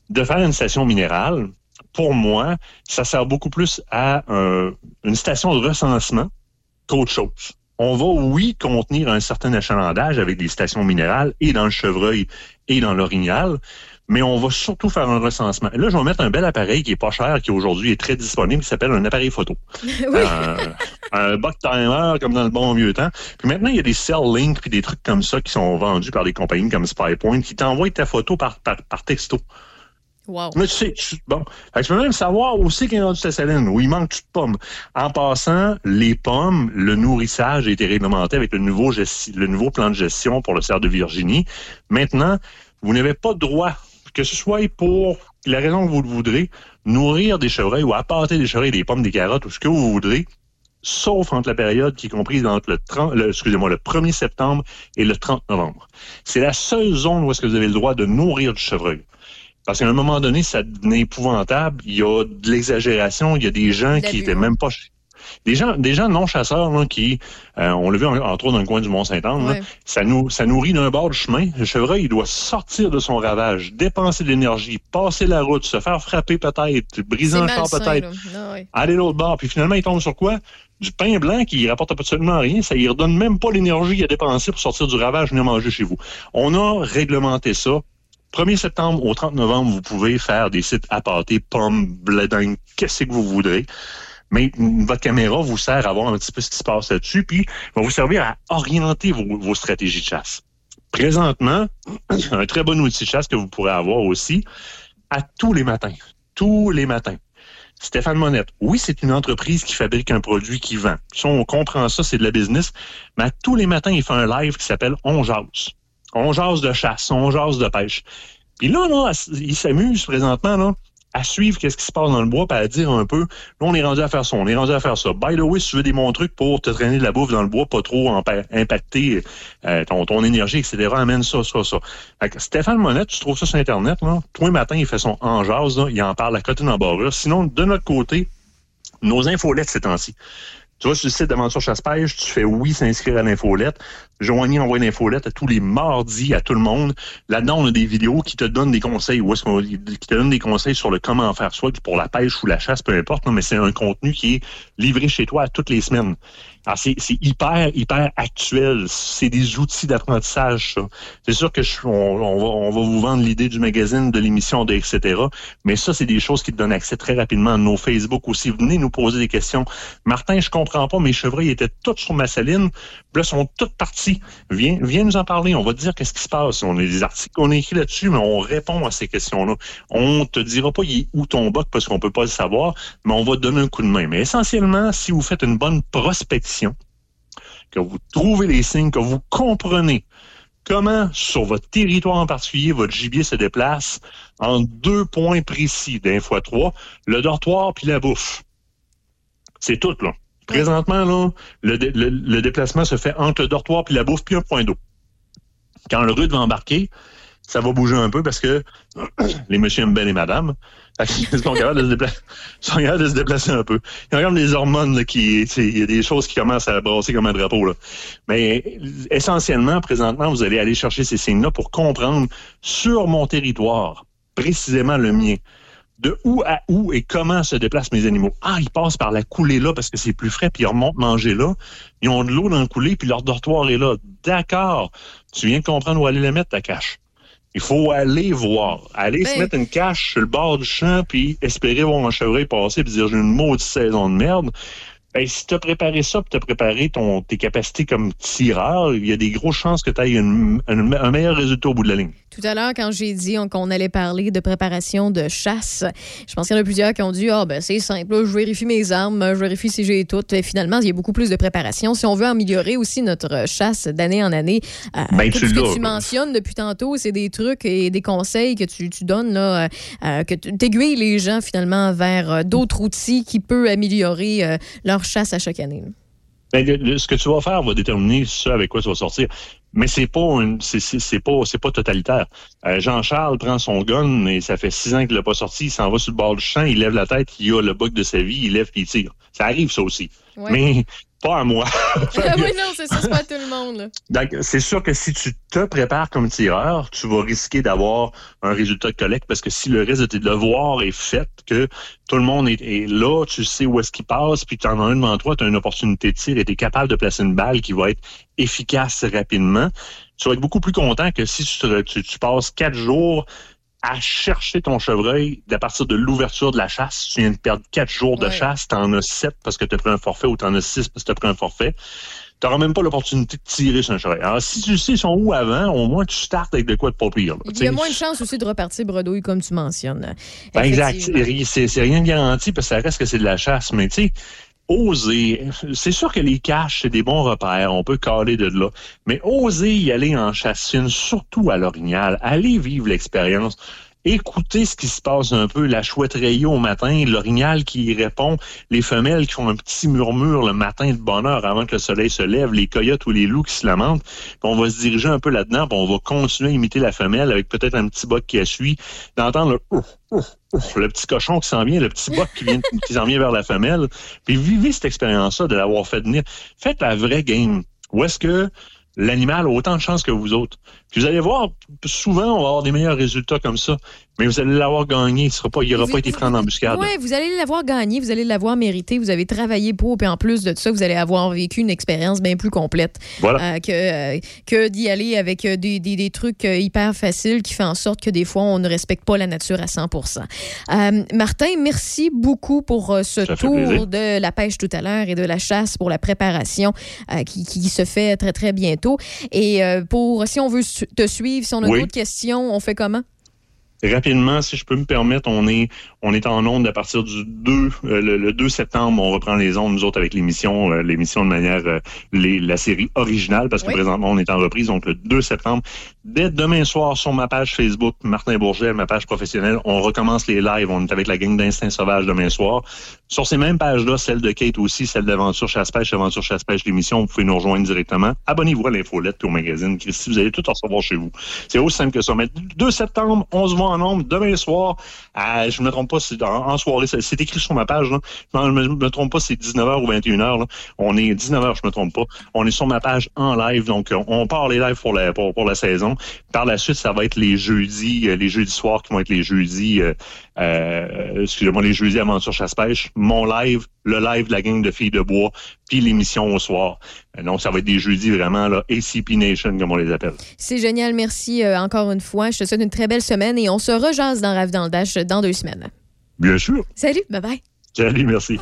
de faire une station minérale, pour moi, ça sert beaucoup plus à un- une station de recensement qu'autre chose. On va, oui, contenir un certain achalandage avec des stations minérales et dans le chevreuil et dans l'orignal, mais on va surtout faire un recensement. Et Là, je vais mettre un bel appareil qui est pas cher, qui aujourd'hui est très disponible, qui s'appelle un appareil photo. Euh, un buck timer, comme dans le bon vieux temps. Puis maintenant, il y a des cell links puis des trucs comme ça qui sont vendus par des compagnies comme SpyPoint qui t'envoient ta photo par, par, par texto. Wow. Mais tu sais, bon. Fait que tu peux même savoir c'est qu'il y a rendu ta saline, où il manque de pommes. En passant, les pommes, le nourrissage a été réglementé avec le nouveau, le nouveau plan de gestion pour le cerf de Virginie. Maintenant, vous n'avez pas droit, que ce soit pour la raison que vous le voudrez, nourrir des chevreuils ou appâter des chevreuils, des pommes, des carottes ou ce que vous voudrez, sauf entre la période qui est comprise entre le 30, le- excusez-moi, le 1er septembre et le 30 novembre. C'est la seule zone où est-ce que vous avez le droit de nourrir du chevreuil. Parce qu'à un moment donné, ça devenait épouvantable. Il y a de l'exagération. Il y a des gens qui étaient même pas... Des gens, des gens non chasseurs là, qui, euh, on l'a vu en- entre autres dans le coin du Mont-Saint-Anne, ça, nous, ça nourrit d'un bord du chemin. Le chevreuil, il doit sortir de son ravage, dépenser de l'énergie, passer la route, se faire frapper peut-être, briser un char malsain, peut-être. Ah aller l'autre bord. Puis finalement, il tombe sur quoi? Du pain blanc qui rapporte absolument rien. Ça ne redonne même pas l'énergie à dépenser pour sortir du ravage et venir manger chez vous. On a réglementé ça. 1er septembre au 30 novembre, vous pouvez faire des sites à pâté, pommes, blé d'Inde, qu'est-ce que vous voudrez. Mais votre caméra vous sert à voir un petit peu ce qui se passe là-dessus, puis va vous servir à orienter vos, stratégies de chasse. Présentement, un très bon outil de chasse que vous pourrez avoir aussi, à tous les matins. Tous les matins. Stéphane Monette, oui, c'est une entreprise qui fabrique un produit qui vend. Ça, on comprend ça, c'est de la business. Mais à tous les matins, il fait un live qui s'appelle On jase. On jase de chasse, on jase de pêche. Puis là, là, il s'amuse présentement là, à suivre qu'est-ce qui se passe dans le bois, puis à dire un peu, là, on est rendu à faire ça, on est rendu à faire ça. By the way, si tu veux des bons trucs pour te traîner de la bouffe dans le bois, pas trop impacter euh, ton, ton énergie, etc., amène ça, ça, ça. Fait que Stéphane Monette, tu trouves ça sur Internet, là, tous les matins, il fait son en là, il en parle à côté d'embarrure. Sinon, de notre côté, nos infolettes ces temps-ci. Tu vas sur le site d'Aventure Chasse-Pêche, tu fais oui, s'inscrire à l'infolette. Joanie envoie une infolette à tous les mardis à tout le monde. Là-dedans, on a des vidéos qui te donnent des conseils. Où est-ce qu'on, qui te donnent des conseils sur le comment faire, soit pour la pêche ou la chasse, peu importe, non, mais c'est un contenu qui est livré chez toi à toutes les semaines. Alors, c'est, hyper, hyper actuel. C'est des outils d'apprentissage, ça. C'est sûr que on, va, on va vous vendre l'idée du magazine, de l'émission, de etc. Mais ça, c'est des choses qui te donnent accès très rapidement à nos Facebook aussi. Venez nous poser des questions. Martin, je comprends pas, mes chevreuils étaient tous sur ma saline, là, sont toutes partis. Viens, nous en parler, on va te dire qu'est-ce qui se passe. On a des articles qu'on a écrits là-dessus, mais on répond à ces questions-là. On te dira pas où ton boc parce qu'on peut pas le savoir, mais on va te donner un coup de main. Mais essentiellement, si vous faites une bonne prospection, que vous trouvez les signes, que vous comprenez comment, sur votre territoire en particulier, votre gibier se déplace en deux points précis d'un fois trois, le dortoir puis la bouffe. C'est tout, là. Présentement, là, le, le- déplacement se fait entre le dortoir puis la bouffe puis un point d'eau. Quand le rude va embarquer, ça va bouger un peu parce que les messieurs aiment bien les madames. Qu'ils sont capables de se déplacer, de se déplacer un peu. Il y a quand même des hormones là, qui, il y a des choses qui commencent à brasser comme un drapeau. Là. Mais essentiellement, présentement, vous allez aller chercher ces signes-là pour comprendre sur mon territoire, précisément le mien, de où à où et comment se déplacent mes animaux. Ah, ils passent par la coulée là parce que c'est plus frais, puis ils remontent manger là. Ils ont de l'eau dans le coulée, puis leur dortoir est là. D'accord. Tu viens de comprendre où aller la mettre, ta cache. Il faut aller voir. Aller se Ben- mettre une cache sur le bord du champ, puis espérer voir un chevreuil passer, puis dire j'ai une maudite saison de merde. Ben, si tu as préparé ça, tu as préparé ton, tes capacités comme tireur, il y a des grosses chances que tu ailles une- une- un meilleur résultat au bout de la ligne. Tout à l'heure, quand j'ai dit on- qu'on allait parler de préparation de chasse, je pense qu'il y en a plusieurs qui ont dit Ah, ben c'est simple, là, je vérifie mes armes, je vérifie si j'ai tout. Et finalement, il y a beaucoup plus de préparation. Si on veut améliorer aussi notre chasse d'année en année, euh, Ben, tout ce que tu mentionnes depuis tantôt, c'est des trucs et des conseils que tu, tu donnes, là, euh, euh, que tu aiguilles les gens finalement vers euh, d'autres outils qui peuvent améliorer euh, leur chasse à chaque année. Ben, le- le- ce que tu vas faire va déterminer ce avec quoi tu vas sortir. Mais c'est pas une- c'est c'est- c'est pas c'est pas totalitaire. Euh, Jean-Charles prend son gun et ça fait six ans qu'il l'a pas sorti. Il s'en va sur le bord du champ, il lève la tête, il a le bug de sa vie, il lève puis il tire. Ça arrive ça aussi. Ouais. Mais pas à moi. Ah oui, non, c'est ça, c'est pas à tout le monde. là. Donc, c'est sûr que si tu te prépares comme tireur, tu vas risquer d'avoir un résultat de collecte parce que si le reste de tes devoirs est fait, que tout le monde est, est là, tu sais où est-ce qu'il passe, puis tu en as un devant toi, tu as une opportunité de tir et tu es capable de placer une balle qui va être efficace rapidement, tu vas être beaucoup plus content que si tu, te- tu- tu passes quatre jours à chercher ton chevreuil à partir de l'ouverture de la chasse. Tu viens de perdre quatre jours de Ouais. chasse, tu en as sept parce que tu as pris un forfait ou tu en as six parce que tu as pris un forfait tu n'auras même pas l'opportunité de tirer sur un chevreuil. Alors, si tu sais ils sont où avant, au moins tu startes avec de quoi de pas pire. là. Il y a moins de chances aussi de repartir bredouille, comme tu mentionnes. ben, exact. C'est rien de garanti parce que ça reste que c'est de la chasse. Mais tu sais, oser. C'est sûr que les caches, c'est des bons repères. On peut caler de là. Mais oser y aller en chasse fine, surtout à l'orignal. Aller vivre l'expérience. Écoutez ce qui se passe un peu, la chouette rayée au matin, l'orignal qui y répond, les femelles qui font un petit murmure le matin de bonheur avant que le soleil se lève, les coyotes ou les loups qui se lamentent. Puis on va se diriger un peu là-dedans, puis on va continuer à imiter la femelle avec peut-être un petit boc qui essuie, d'entendre le le petit cochon qui s'en vient, le petit boc qui, vient, qui s'en vient vers la femelle. Puis vivez cette expérience-là de l'avoir fait venir. Faites la vraie game. Où est-ce que l'animal a autant de chance que vous autres? Puis vous allez voir, souvent, on va avoir des meilleurs résultats comme ça. Mais vous allez l'avoir gagné. Il sera pas, il n'aura pas été pris en embuscade. Oui, vous allez l'avoir gagné, vous allez l'avoir mérité, vous avez travaillé pour, puis en plus de ça, vous allez avoir vécu une expérience bien plus complète Voilà. euh, que, euh, que d'y aller avec euh, des, des- des trucs hyper faciles qui font en sorte que des fois, on ne respecte pas la nature à 100% Euh, Martin, merci beaucoup pour ce Ça tour de la pêche tout à l'heure et de la chasse pour la préparation qui, qui se fait très, très bientôt. Et pour si on veut te suivre, si on a Oui. d'autres questions, on fait comment? Rapidement, si je peux me permettre, on est on est en onde à partir du 2 euh, le, le 2 septembre, on reprend les ondes nous autres avec l'émission euh, l'émission de manière euh, les, la série originale parce que Oui. présentement on est en reprise donc le 2 septembre dès demain soir sur ma page Facebook Martin Bourget, ma page professionnelle, on recommence les lives, on est avec la gang d'instinct sauvage demain soir. Sur ces mêmes pages-là, celle de Kate aussi, celle d'Aventure Chasse-Pêche, Aventure Chasse-Pêche, l'émission, vous pouvez nous rejoindre directement. Abonnez-vous à l'infolette et au magazine. Christy, vous allez tout en recevoir chez vous. C'est aussi simple que ça. Mais 2 septembre, on se voit nombre, demain soir, à, je me trompe pas, c'est en, soirée, c'est écrit sur ma page, là. Je ne me, me trompe pas, c'est 19h ou 21h, là. On est 19h, je me trompe pas. On est sur ma page en live, donc euh, on part les lives pour la, pour, pour la saison. Par la suite, ça va être les jeudis, euh, les jeudis soirs qui vont être les jeudis, euh, euh, excusez-moi, les jeudis Aventure Chasse-Pêche, mon live, le live de la gang de filles de bois, puis l'émission au soir. Euh, donc, ça va être des jeudis vraiment, là, ACP Nation, comme on les appelle. C'est génial. Merci euh, encore une fois. Je te souhaite une très belle semaine et on se rejase dans Rave dans le Dash dans deux semaines. Bien sûr. Salut, bye-bye. Salut, merci.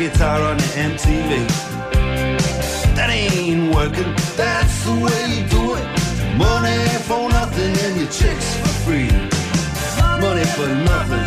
guitar on MTV. That ain't working, that's the way you do it. Money for nothing and your chicks for free. Money for nothing.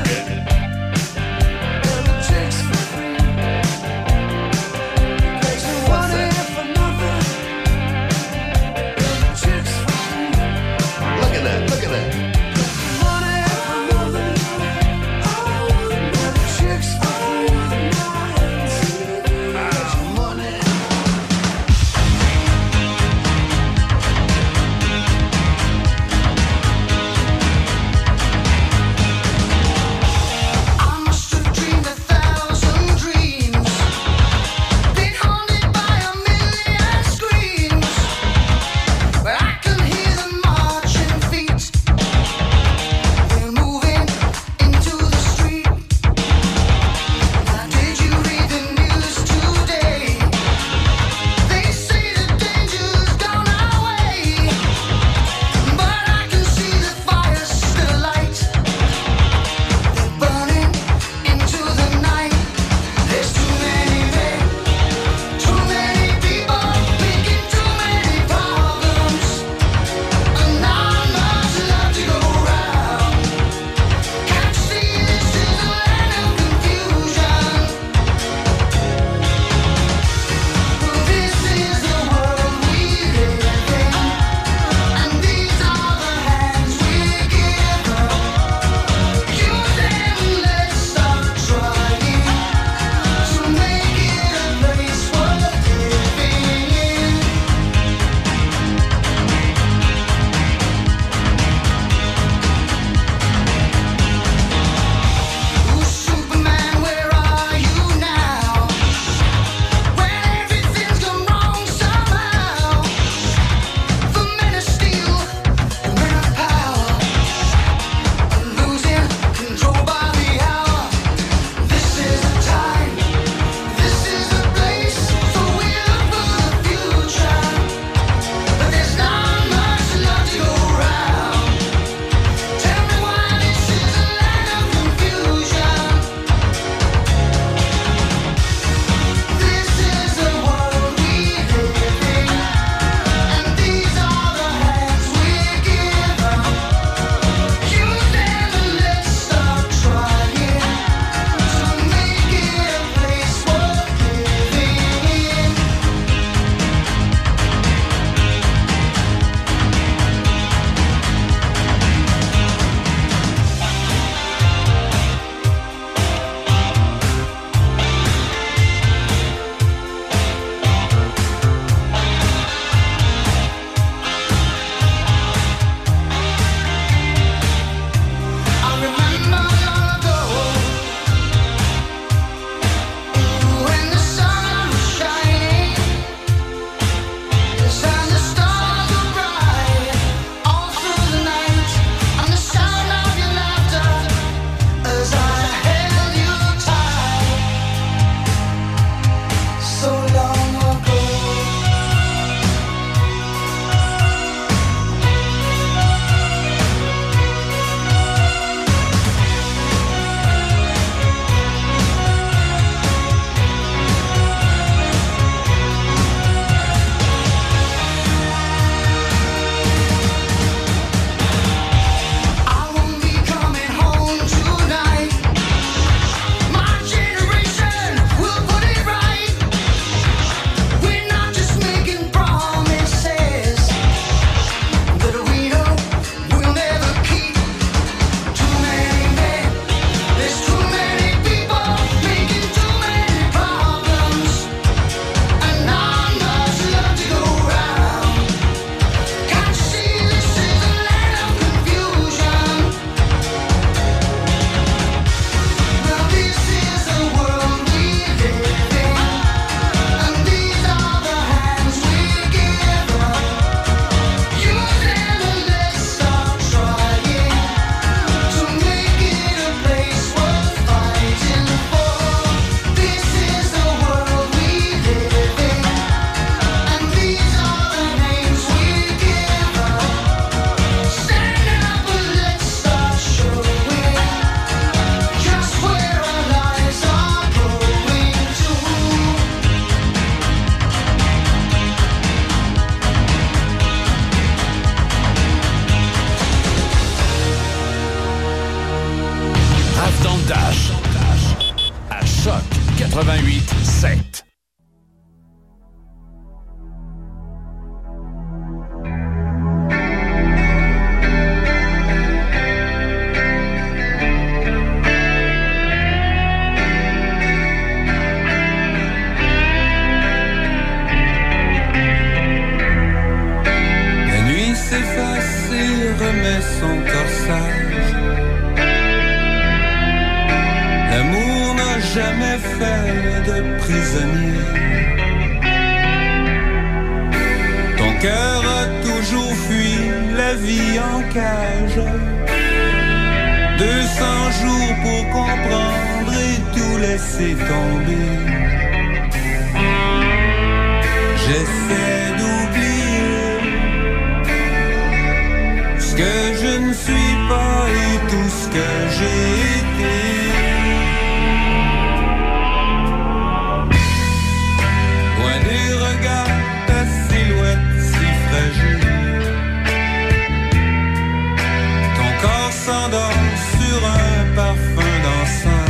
Parfum d'encens.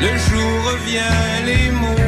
Le jour revient, les mots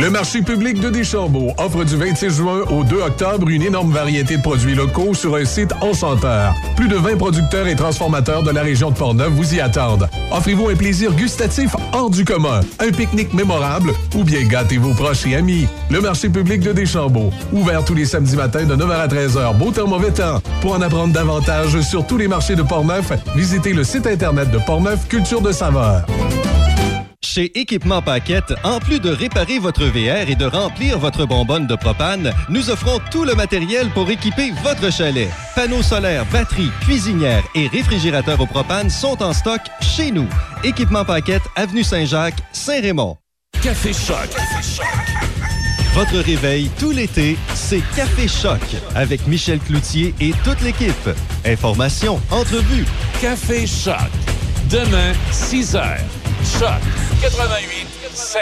Le marché public de Deschambault offre du 26 juin au 2 octobre une énorme variété de produits locaux sur un site enchanteur. Plus de 20 producteurs et transformateurs de la région de Portneuf vous y attendent. Offrez-vous un plaisir gustatif hors du commun, un pique-nique mémorable ou bien gâtez vos proches et amis. Le marché public de Deschambault, ouvert tous les samedis matins de 9h à 13h, beau temps, mauvais temps. Pour en apprendre davantage sur tous les marchés de Portneuf, visitez le site internet de Portneuf Culture de Saveur. Chez Équipement Paquette, en plus de réparer votre VR et de remplir votre bonbonne de propane, nous offrons tout le matériel pour équiper votre chalet. Panneaux solaires, batteries, cuisinières et réfrigérateurs au propane sont en stock chez nous. Équipement Paquette, Avenue Saint-Jacques, Saint-Raymond. Café Choc. Votre réveil tout l'été, c'est Café Choc avec Michel Cloutier et toute l'équipe. Informations, entrevues. Café Choc. Demain, 6 h. Choc 88 7.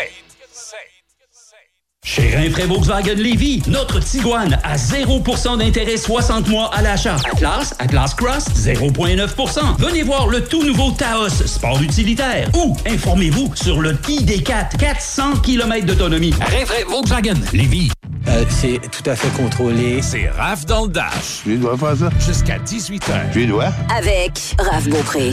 Chez Rinfraie Volkswagen Lévy, notre Tiguan à 0% d'intérêt 60 mois à l'achat. Atlas, Atlas Cross, 0,9%. Venez voir le tout nouveau Taos, sport utilitaire. Ou informez-vous sur le ID4, 400 km d'autonomie. Rinfraie Volkswagen Lévy. Euh, c'est tout à fait contrôlé. C'est Raph dans le Dash. Je dois faire ça. Jusqu'à 18h. Je dois. Avec Raph Beaupré.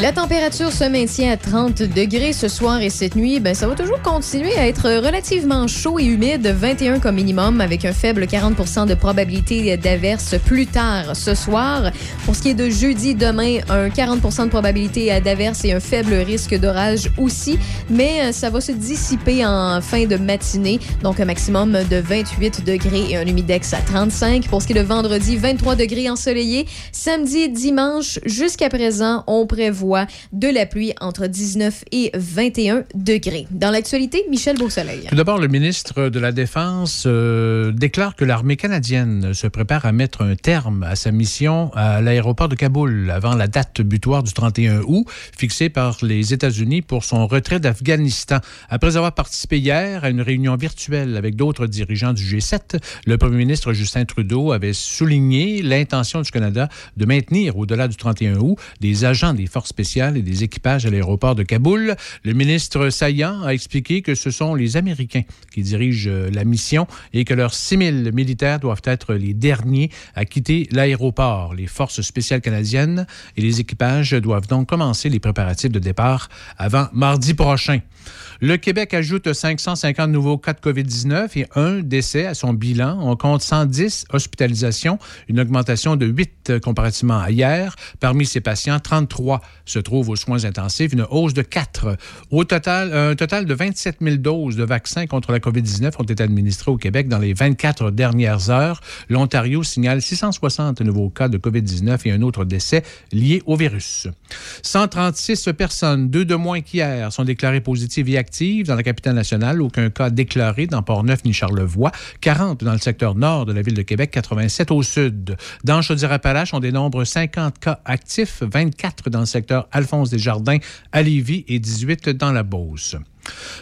La température se maintient à 30 degrés ce soir et cette nuit. Ben, ça va toujours continuer à être relativement chaud et humide, 21 comme minimum, avec un faible 40% de probabilité d'averse plus tard ce soir. Pour ce qui est de jeudi, demain, un 40% de probabilité d'averse et un faible risque d'orage aussi. Mais euh, ça va se dissiper en fin de matinée, donc un maximum de 28 degrés et un humidex à 35. Pour ce qui est de vendredi, 23 degrés ensoleillé. Samedi, dimanche, jusqu'à présent, on prévoit de la pluie entre 19 et 21 degrés. Dans l'actualité, Michel Beausoleil. Tout d'abord, le ministre de la Défense euh, déclare que l'armée canadienne se prépare à mettre un terme à sa mission à l'aéroport de Kaboul avant la date butoir du 31 août fixée par les États-Unis pour son retrait d'Afghanistan. Après avoir participé hier à une réunion virtuelle avec d'autres dirigeants du G7, le premier ministre Justin Trudeau avait souligné l'intention du Canada de maintenir au-delà du 31 août des agents des forces spéciales et des équipages à l'aéroport de Kaboul. Le ministre Saillant a expliqué que ce sont les Américains qui dirigent euh, la mission et que leurs 6 000 militaires doivent être les derniers à quitter l'aéroport. Les forces spéciales canadiennes et les équipages doivent donc commencer les préparatifs de départ avant mardi prochain. Le Québec ajoute 550 nouveaux cas de COVID-19 et un décès à son bilan. On compte 110 hospitalisations, une augmentation de 8 comparativement à hier. Parmi ces patients, 33 se trouvent aux soins intensifs, une hausse de 4. Au total, un total de 27 000 doses de vaccins contre la COVID-19 ont été administrées au Québec dans les 24 dernières heures. L'Ontario signale 660 nouveaux cas de COVID-19 et un autre décès lié au virus. 136 personnes, deux de moins qu'hier, sont déclarées positives et actives dans la capitale nationale. Aucun cas déclaré dans Port-Neuf ni Charlevoix. 40 dans le secteur nord de la ville de Québec, 87 au sud. Dans Chaudière-Appalaches, on dénombre 50 cas actifs, 24 dans le secteur Alphonse-Desjardins à Lévis et 18 dans la Beauce.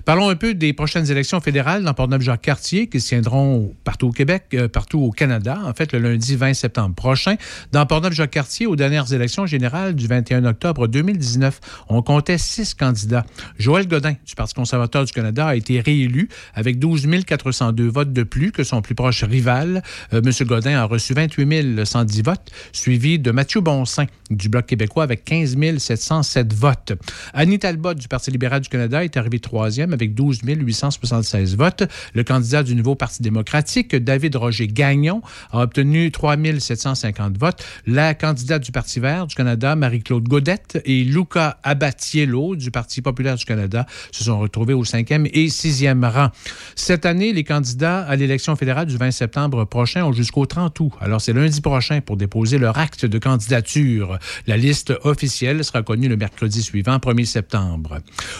Parlons un peu des prochaines élections fédérales dans Portneuf-Jacques-Cartier qui se tiendront partout au Québec, euh, partout au Canada, en fait, le lundi 20 septembre prochain. Dans Portneuf-Jacques-Cartier, aux dernières élections générales du 21 octobre 2019, on comptait six candidats. Joël Godin, du Parti conservateur du Canada, a été réélu avec 12 402 votes de plus que son plus proche rival. Euh, M. Godin a reçu 28 110 votes, suivi de Mathieu Bonsin du Bloc québécois avec 15 707 votes. Annie Talbot du Parti libéral du Canada est arrivée avec 12 876 votes. Le candidat du nouveau Parti démocratique, David Roger Gagnon, a obtenu 3 750 votes. La candidate du Parti vert du Canada, Marie-Claude Godette, et Luca Abatiello du Parti populaire du Canada se sont retrouvés au cinquième et sixième rang. Cette année, les candidats à l'élection fédérale du 20 septembre prochain ont jusqu'au 30 août. Alors, c'est lundi prochain pour déposer leur acte de candidature. La liste officielle sera connue le mercredi suivant, 1er septembre.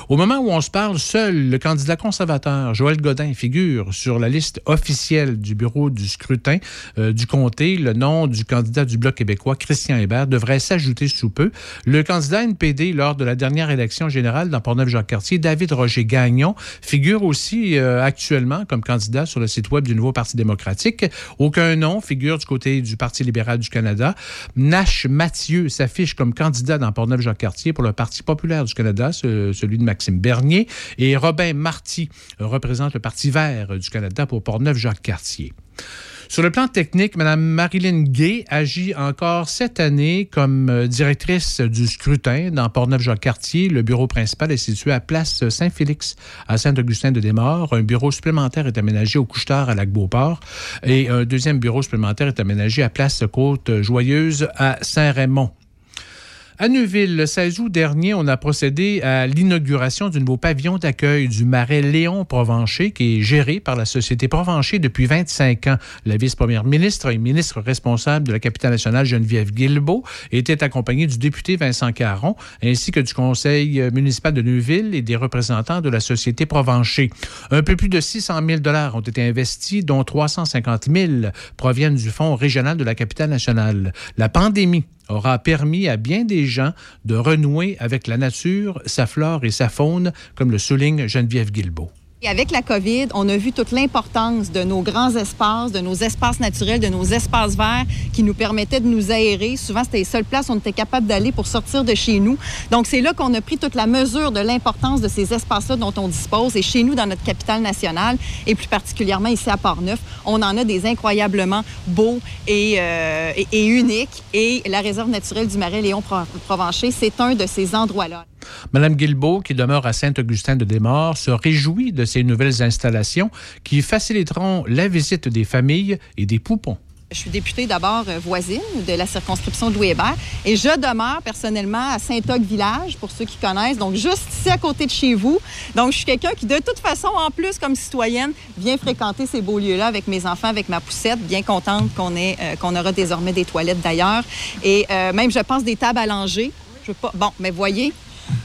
Au moment où on se parle, seul le candidat conservateur, Joël Godin, figure sur la liste officielle du bureau du scrutin euh, du comté. Le nom du candidat du Bloc québécois, Christian Hébert, devrait s'ajouter sous peu. Le candidat NPD lors de la dernière élection générale dans Portneuf-Jacques-Cartier, David Roger Gagnon, figure aussi euh, actuellement comme candidat sur le site web du nouveau Parti démocratique. Aucun nom figure du côté du Parti libéral du Canada. Nash Mathieu s'affiche comme candidat dans Portneuf-Jacques-Cartier pour le Parti populaire du Canada, celui de Maxime Bernier. Et Robin Marty représente le Parti vert du Canada pour Portneuf-Jacques-Cartier. Sur le plan technique, Mme Marilyn Gay agit encore cette année comme euh, directrice du scrutin dans Portneuf-Jacques-Cartier. Le bureau principal est situé à Place Saint-Félix, à Saint-Augustin-de-Desmaures. Un bureau supplémentaire est aménagé au Couche-Tard à Lac-Beauport et un deuxième bureau supplémentaire est aménagé à Place Côte-Joyeuse à Saint-Raymond. À Neuville, le 16 août dernier, on a procédé à l'inauguration du nouveau pavillon d'accueil du marais Léon Provencher, qui est géré par la Société Provencher depuis 25 ans. La vice-première ministre et ministre responsable de la capitale nationale, Geneviève Guilbeault, était accompagnée du député Vincent Caron, ainsi que du conseil municipal de Neuville et des représentants de la Société Provencher. Un peu plus de 600 000 dollars ont été investis, dont 350 000 proviennent du Fonds régional de la capitale nationale. La pandémie aura permis à bien des gens de renouer avec la nature, sa flore et sa faune, comme le souligne Geneviève Guilbeault. Et avec la COVID, on a vu toute l'importance de nos grands espaces, de nos espaces naturels, de nos espaces verts qui nous permettaient de nous aérer. Souvent, c'était les seules places où on était capable d'aller pour sortir de chez nous. Donc, c'est là qu'on a pris toute la mesure de l'importance de ces espaces-là dont on dispose. Et chez nous, dans notre capitale nationale, et plus particulièrement ici à Port-Neuf, on en a des incroyablement beaux et, euh, uniques. Et la réserve naturelle du Marais Léon-Provencher, c'est un de ces endroits-là. Madame Guilbeault, qui demeure à Saint-Augustin-de-Desmaures, se réjouit de ces nouvelles installations qui faciliteront la visite des familles et des poupons. Je suis députée d'abord euh, voisine de la circonscription de Louis Hébert et je demeure personnellement à Saint-Og-Village, pour ceux qui connaissent, donc juste ici à côté de chez vous. Donc, je suis quelqu'un qui, de toute façon, en plus, comme citoyenne, vient fréquenter ces beaux lieux-là avec mes enfants, avec ma poussette, bien contente qu'on ait, euh, qu'on aura désormais des toilettes d'ailleurs et euh, même, je pense, des tables à langer. Je veux pas... Bon, mais voyez,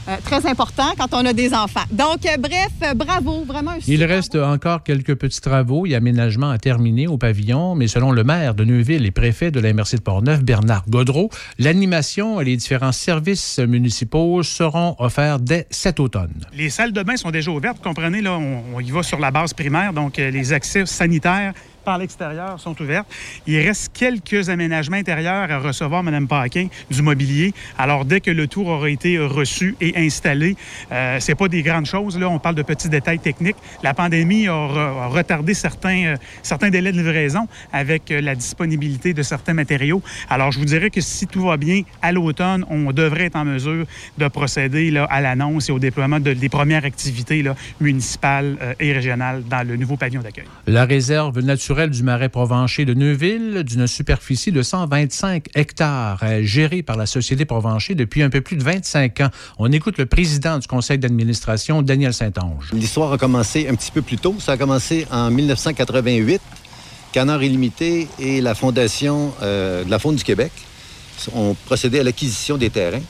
euh, très important quand on a des enfants. Donc, euh, bref, euh, bravo, vraiment. Un Il reste encore quelques petits travaux et aménagements à terminer au pavillon, mais selon le maire de Neuville et préfet de la MRC de Portneuf, Bernard Godreau, l'animation et les différents services municipaux seront offerts dès cet automne. Les salles de bain sont déjà ouvertes. Vous comprenez, là, on, on y va sur la base primaire, donc les accès sanitaires par l'extérieur sont ouvertes. Il reste quelques aménagements intérieurs à recevoir, Mme Paquin, du mobilier. Alors, dès que le tour aura été reçu et installé, euh, c'est pas des grandes choses. Là, on parle de petits détails techniques. La pandémie a, retardé certains, euh, certains délais de livraison avec euh, la disponibilité de certains matériaux. Alors, je vous dirais que si tout va bien, à l'automne, on devrait être en mesure de procéder là, à l'annonce et au déploiement de, des premières activités municipales euh, et régionales dans le nouveau pavillon d'accueil. La réserve naturelle du marais provencher de Neuville, d'une superficie de 125 hectares, est gérée par la Société Provencher depuis un peu plus de 25 ans. On écoute le président du conseil d'administration, Daniel Saint-Onge. L'histoire a commencé un petit peu plus tôt. Ça a commencé en 1988. Canard illimité et la Fondation euh, de la Faune du Québec ont procédé à l'acquisition des terrains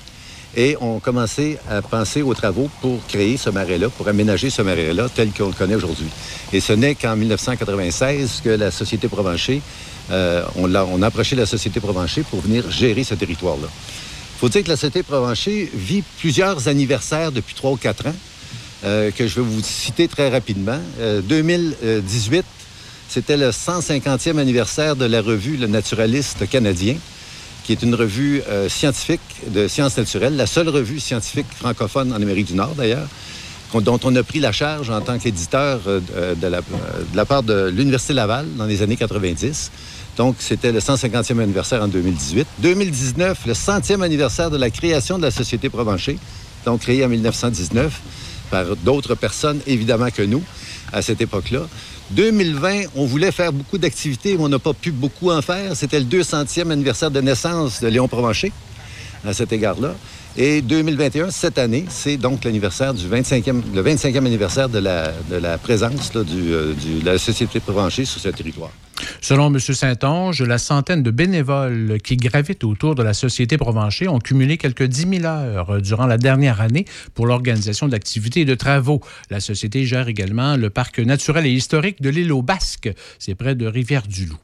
et ont commencé à penser aux travaux pour créer ce marais-là, pour aménager ce marais-là tel qu'on le connaît aujourd'hui. Et ce n'est qu'en 1996 que la Société Provencher, euh, on, a, approché la Société Provencher pour venir gérer ce territoire-là. Il faut dire que la Société Provencher vit plusieurs anniversaires depuis trois ou quatre ans, euh, que je vais vous citer très rapidement. Euh, 2018, c'était le 150e anniversaire de la revue Le Naturaliste canadien qui est une revue euh, scientifique de sciences naturelles, la seule revue scientifique francophone en Amérique du Nord d'ailleurs, dont on a pris la charge en tant qu'éditeur euh, de, la, de la part de l'Université Laval dans les années 90. Donc, c'était le 150e anniversaire en 2018. 2019, le 100e anniversaire de la création de la Société Provencher, donc créée en 1919. par d'autres personnes, évidemment, que nous, à cette époque-là. 2020, on voulait faire beaucoup d'activités, mais on n'a pas pu beaucoup en faire. C'était le 200e anniversaire de naissance de Léon Provencher, à cet égard-là. Et 2021, cette année, c'est donc l'anniversaire du 25e, le 25e anniversaire de la, présence euh, de la Société Provencher sur ce territoire. Selon M. Saint-Onge, la centaine de bénévoles qui gravitent autour de la Société Provencher ont cumulé quelques 10 000 heures durant la dernière année pour l'organisation d'activités et de travaux. La Société gère également le parc naturel et historique de l'île aux Basques. C'est près de Rivière-du-Loup.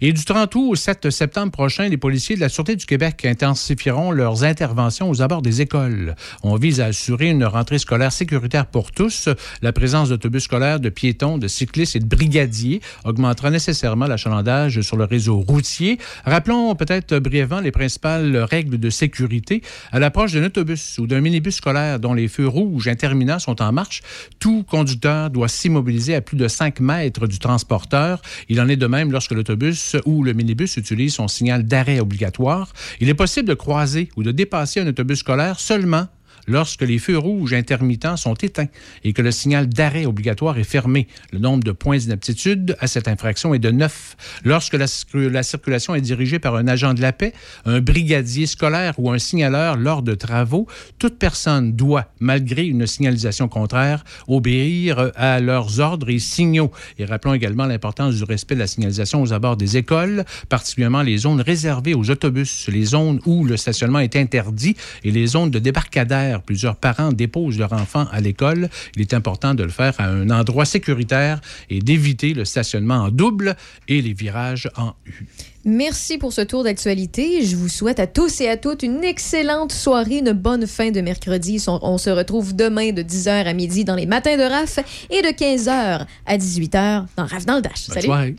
Et du 30 août au 7 septembre prochain, les policiers de la Sûreté du Québec intensifieront leurs interventions aux abords des écoles. On vise à assurer une rentrée scolaire sécuritaire pour tous. La présence d'autobus scolaires, de piétons, de cyclistes et de brigadiers augmentera nécessairement l'achalandage sur le réseau routier. Rappelons peut-être brièvement les principales règles de sécurité. À l'approche d'un autobus ou d'un minibus scolaire dont les feux rouges interminants sont en marche, tout conducteur doit s'immobiliser à plus de 5 mètres du transporteur. Il en est de même lorsque l'autobus ou le minibus utilise son signal d'arrêt obligatoire. Il est possible de croiser ou de dépasser un autobus scolaire seulement lorsque les feux rouges intermittents sont éteints et que le signal d'arrêt obligatoire est fermé. Le nombre de points d'inaptitude à cette infraction est de 9. Lorsque la, la circulation est dirigée par un agent de la paix, un brigadier scolaire ou un signaleur lors de travaux, toute personne doit, malgré une signalisation contraire, obéir à leurs ordres et signaux. Et rappelons également l'importance du respect de la signalisation aux abords des écoles, particulièrement les zones réservées aux autobus, les zones où le stationnement est interdit et les zones de débarcadère. Plusieurs parents déposent leurs enfants à l'école. Il est important de le faire à un endroit sécuritaire et d'éviter le stationnement en double et les virages en U. Merci pour ce tour d'actualité. Je vous souhaite à tous et à toutes une excellente soirée, une bonne fin de mercredi. On on se retrouve demain de 10h à midi dans les matins de RAF et de 15h à 18h dans RAF dans le Dash. Bonne Salut! soirée.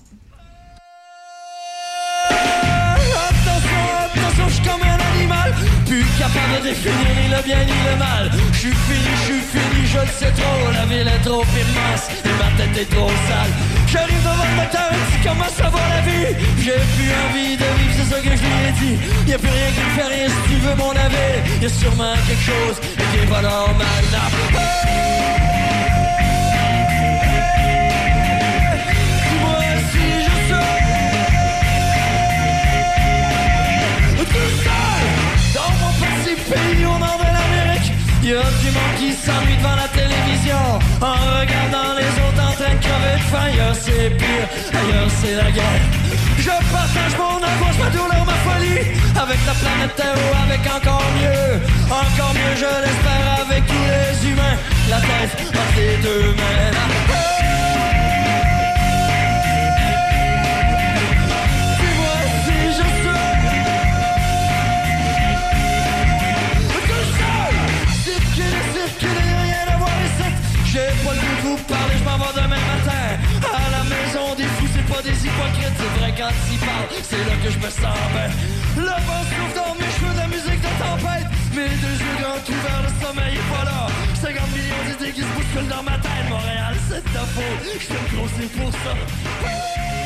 Capable de définir ni le bien ni le mal. Je suis fini, je suis fini, je le sais trop. La ville est trop immense et ma tête est trop sale. J'arrive devant le docteur et dit comment ça va la vie. J'ai plus envie de vivre, c'est ça que je lui ai dit. Y'a plus rien qui me fait rien si tu veux mon avis. Y'a sûrement quelque chose qui est pas normal. Là. Du monde qui s'ennuie devant la télévision. En regardant les autres en train de crever de faim. Ailleurs c'est pire, ailleurs c'est la guerre. Je partage mon angoisse, ma douleur, ma folie. Avec la planète Terre ou avec encore mieux. Encore mieux je l'espère avec tous les humains. La tête entre les deux mains c'est là que je me sens bien. Le vent souffle dans mes cheveux, de la musique de tempête. Mes deux yeux grands ouverts, le sommeil est pas là. 50 millions d'idées qui se bousculent dans ma tête. Montréal, c'est ta faute, je te grossis pour ça